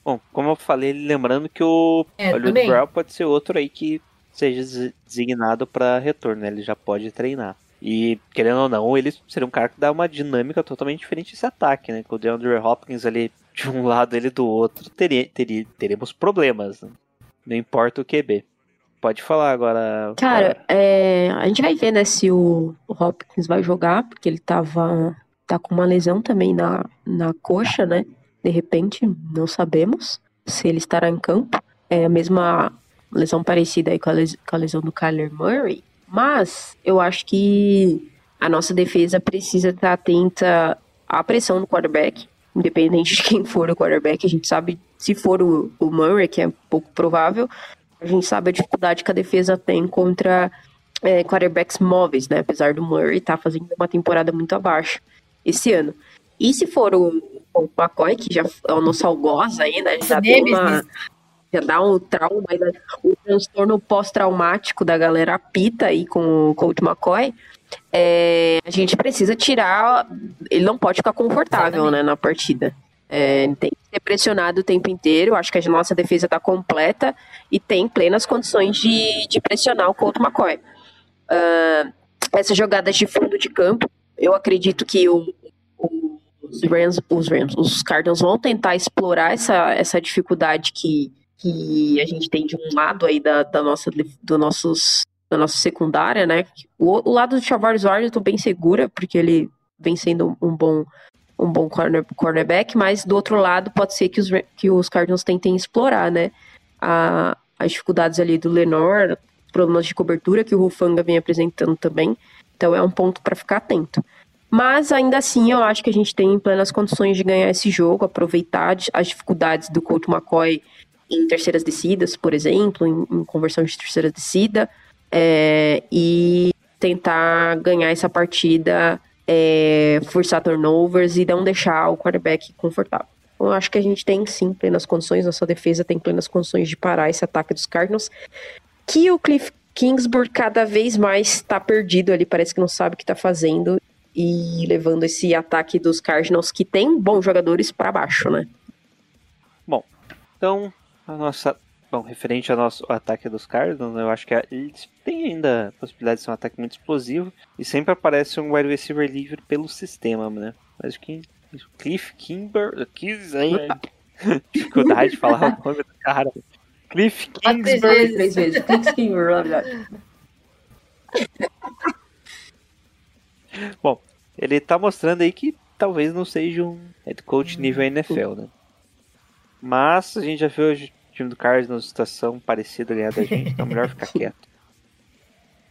Speaker 3: Bom, como eu falei, lembrando que o
Speaker 5: É.
Speaker 3: Brown pode ser outro aí que seja des- designado para retorno, né? Ele já pode treinar. E, querendo ou não, ele seria um cara que dá uma dinâmica totalmente diferente esse ataque, né? Com o DeAndre Hopkins ali de um lado ele do outro, teria, teria, teremos problemas. né? Não importa o QB. Pode falar agora.
Speaker 4: Cara, é, a gente vai ver, né, se o, o Hopkins vai jogar, porque ele tava tá com uma lesão também na, na coxa, né? De repente, não sabemos se ele estará em campo. É a mesma lesão parecida aí com a, les- com a lesão do Kyler Murray. Mas eu acho que a nossa defesa precisa estar atenta à pressão do quarterback, independente de quem for o quarterback. A gente sabe, se for o, o Murray, que é pouco provável, a gente sabe a dificuldade que a defesa tem contra é, quarterbacks móveis, né? Apesar do Murray estar fazendo uma temporada muito abaixo esse ano. E se for o, o McCoy, que já é o nosso algoz aí, né? Já tem uma, já dá um trauma, né? o transtorno pós-traumático da galera apita aí com o Colt McCoy. É, a gente precisa tirar. Ele não pode ficar confortável né, na partida. É, tem que ser pressionado o tempo inteiro. Acho que a nossa defesa está completa e tem plenas condições de, de pressionar o Colt McCoy. Ah, essas jogadas de fundo de campo, eu acredito que o, o- os Rams, os Rams, os Cardinals vão tentar explorar essa, essa dificuldade que, que a gente tem de um lado aí da, da nossa do nossos da nossa secundária, né? O, o lado do Charvarius Ward eu tô bem segura, porque ele vem sendo um bom um bom corner, cornerback, mas do outro lado pode ser que os, que os Cardinals tentem explorar, né? A, as dificuldades ali do Lenor, problemas de cobertura que o Rufanga vem apresentando também. Então é um ponto para ficar atento. Mas ainda assim, eu acho que a gente tem plenas condições de ganhar esse jogo, aproveitar as dificuldades do Colt McCoy em terceiras descidas, por exemplo, em, em conversão de terceira descida, é, e tentar ganhar essa partida é, forçar turnovers e não deixar o quarterback confortável. Então, eu acho que a gente tem sim plenas condições, nossa defesa tem plenas condições de parar esse ataque dos Cardinals. Que o Cliff Kingsbury cada vez mais está perdido ali, parece que não sabe o que está fazendo e levando esse ataque dos Cardinals, que tem bons jogadores, para baixo, né?
Speaker 3: Então, a nossa. Bom, referente ao nosso ataque dos Cardinals, eu acho que eles têm ainda a possibilidade de ser um ataque muito explosivo. E sempre aparece um wide receiver livre pelo sistema, né? Mas que. Cliff Kimber. Kiss, hein? Dificuldade de falar o nome do cara. Cliff
Speaker 5: Fala três
Speaker 3: Kingsbury.
Speaker 5: vezes.
Speaker 4: Três vezes. Cliff Kingsbury, na verdade.
Speaker 3: Bom, ele tá mostrando aí que talvez não seja um head coach nível NFL, né? Mas a gente já viu o time do Cardinals situação parecida ganhar da gente, então é melhor ficar quieto.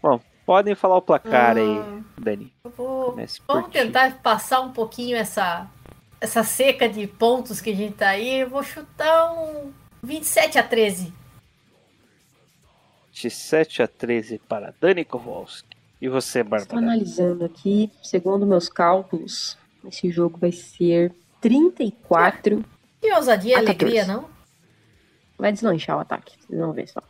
Speaker 3: Bom, podem falar o placar aí, Dani.
Speaker 5: Eu vou- Vamos
Speaker 3: ti.
Speaker 5: tentar passar um pouquinho essa, essa seca de pontos que a gente tá aí. Eu vou chutar um 27 a 13.
Speaker 3: De 7 a 13 para Dani Kowalski. E você,
Speaker 4: Estou
Speaker 3: Bárbara?
Speaker 4: analisando aqui, segundo meus cálculos, esse jogo vai ser 34.
Speaker 5: Que ousadia e alegria,
Speaker 4: 14.
Speaker 5: não?
Speaker 4: Vai deslanchar o ataque, vocês vão ver só.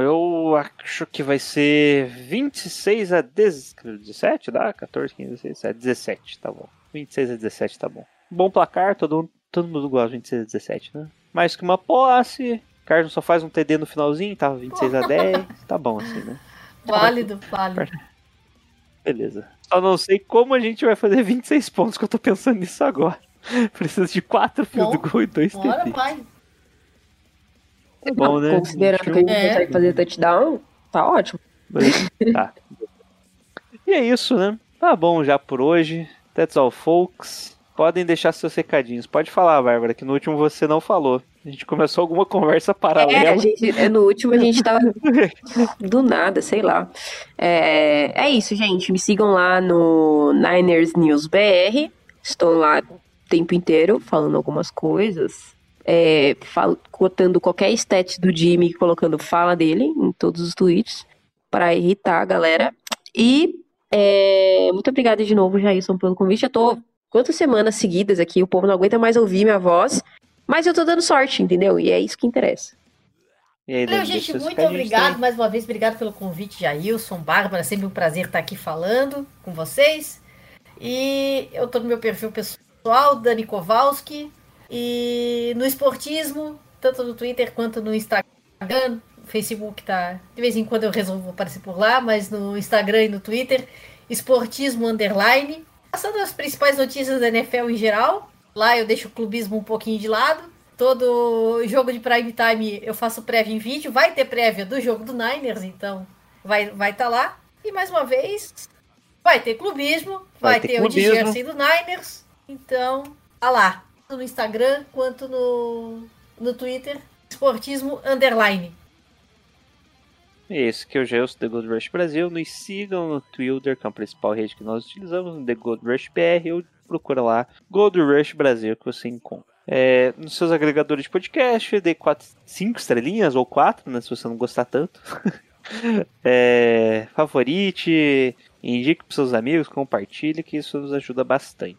Speaker 3: Eu acho que vai ser 26 a 10 17, dá? 14, 15, 16, 17, 17, tá bom. 26 a 17 tá bom. Bom placar, todo, mundo- todo mundo gosta de 26 a 17, né? Mais que uma posse. Cardinals só faz um TD no finalzinho, tava 26 a 10, tá bom assim, né?
Speaker 5: Válido, válido.
Speaker 3: Beleza. Só não sei como a gente vai fazer 26 pontos, que eu tô pensando nisso agora. Precisa de 4 field
Speaker 5: Bom,
Speaker 3: goal e 2
Speaker 5: Bora,
Speaker 3: TD.
Speaker 5: vai.
Speaker 3: É bom, né?
Speaker 4: Considerando que a gente
Speaker 5: É.
Speaker 4: consegue fazer touchdown, tá ótimo.
Speaker 3: Tá. E é isso, né? Tá bom já por hoje. That's all, folks. Podem deixar seus recadinhos. Pode falar, Bárbara, que no último você não falou. A gente começou alguma conversa
Speaker 4: É, a
Speaker 3: paralela.
Speaker 4: gente, é, no último a gente tava do nada, sei lá. É, é isso, gente. Me sigam lá no Niners News BR. Estou lá tempo inteiro falando algumas coisas. É, fal- cotando qualquer stat do Jimmy, colocando fala dele em todos os tweets. Para irritar a galera. E é, muito obrigada de novo, Jailson, pelo convite. Já tô quantas semanas seguidas aqui, o povo não aguenta mais ouvir minha voz. Mas eu tô dando sorte, entendeu? E é isso que interessa.
Speaker 3: E aí,
Speaker 5: Valeu,
Speaker 3: Dani,
Speaker 5: gente, muito obrigado mais uma vez. Obrigado pelo convite, Jailson, Bárbara. Sempre um prazer estar aqui falando com vocês. E eu tô no meu perfil pessoal, Dani Kowalski. E no esportismo, tanto no Twitter quanto no Instagram. Facebook tá. De vez em quando eu resolvo aparecer por lá, mas no Instagram e no Twitter, esportismo underline. Passando as principais notícias da NFL em geral. Lá eu deixo o clubismo um pouquinho de lado. Todo jogo de prime time eu faço prévia em vídeo. Vai ter prévia do jogo do Niners, então vai vai estar lá. E mais uma vez, vai ter clubismo, vai,
Speaker 3: Vai ter
Speaker 5: ter,
Speaker 3: clubismo.
Speaker 5: o jersey do Niners. Então, tá lá. Tanto no Instagram quanto no, no Twitter. Esportismo Underline.
Speaker 3: Esse que é o Gelson, The Gold Rush Brasil. Nos sigam no Twitter, que é a principal rede que nós utilizamos, The Gold Rush BR, ou procura lá Gold Rush Brasil que você encontra. É, nos seus agregadores de podcast, dê 5 estrelinhas ou 4, né, se você não gostar tanto. é, favorite, indique para seus amigos, compartilhe, que isso nos ajuda bastante.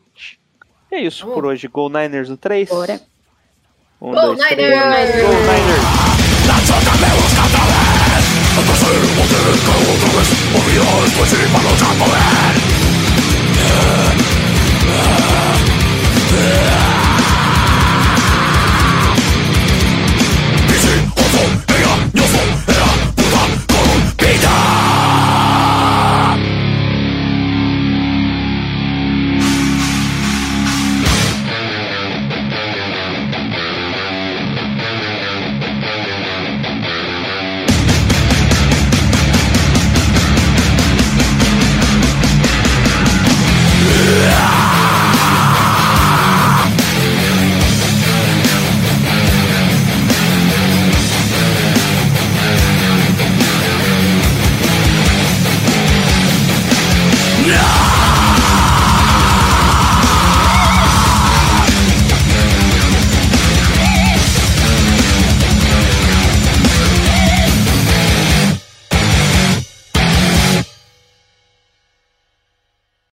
Speaker 3: É isso
Speaker 5: Vamos.
Speaker 3: por hoje. Go Niners no 3.
Speaker 4: Bora.
Speaker 3: Um,
Speaker 5: Go
Speaker 3: dois, três.
Speaker 5: Niners!
Speaker 3: Go Niners!
Speaker 2: Poder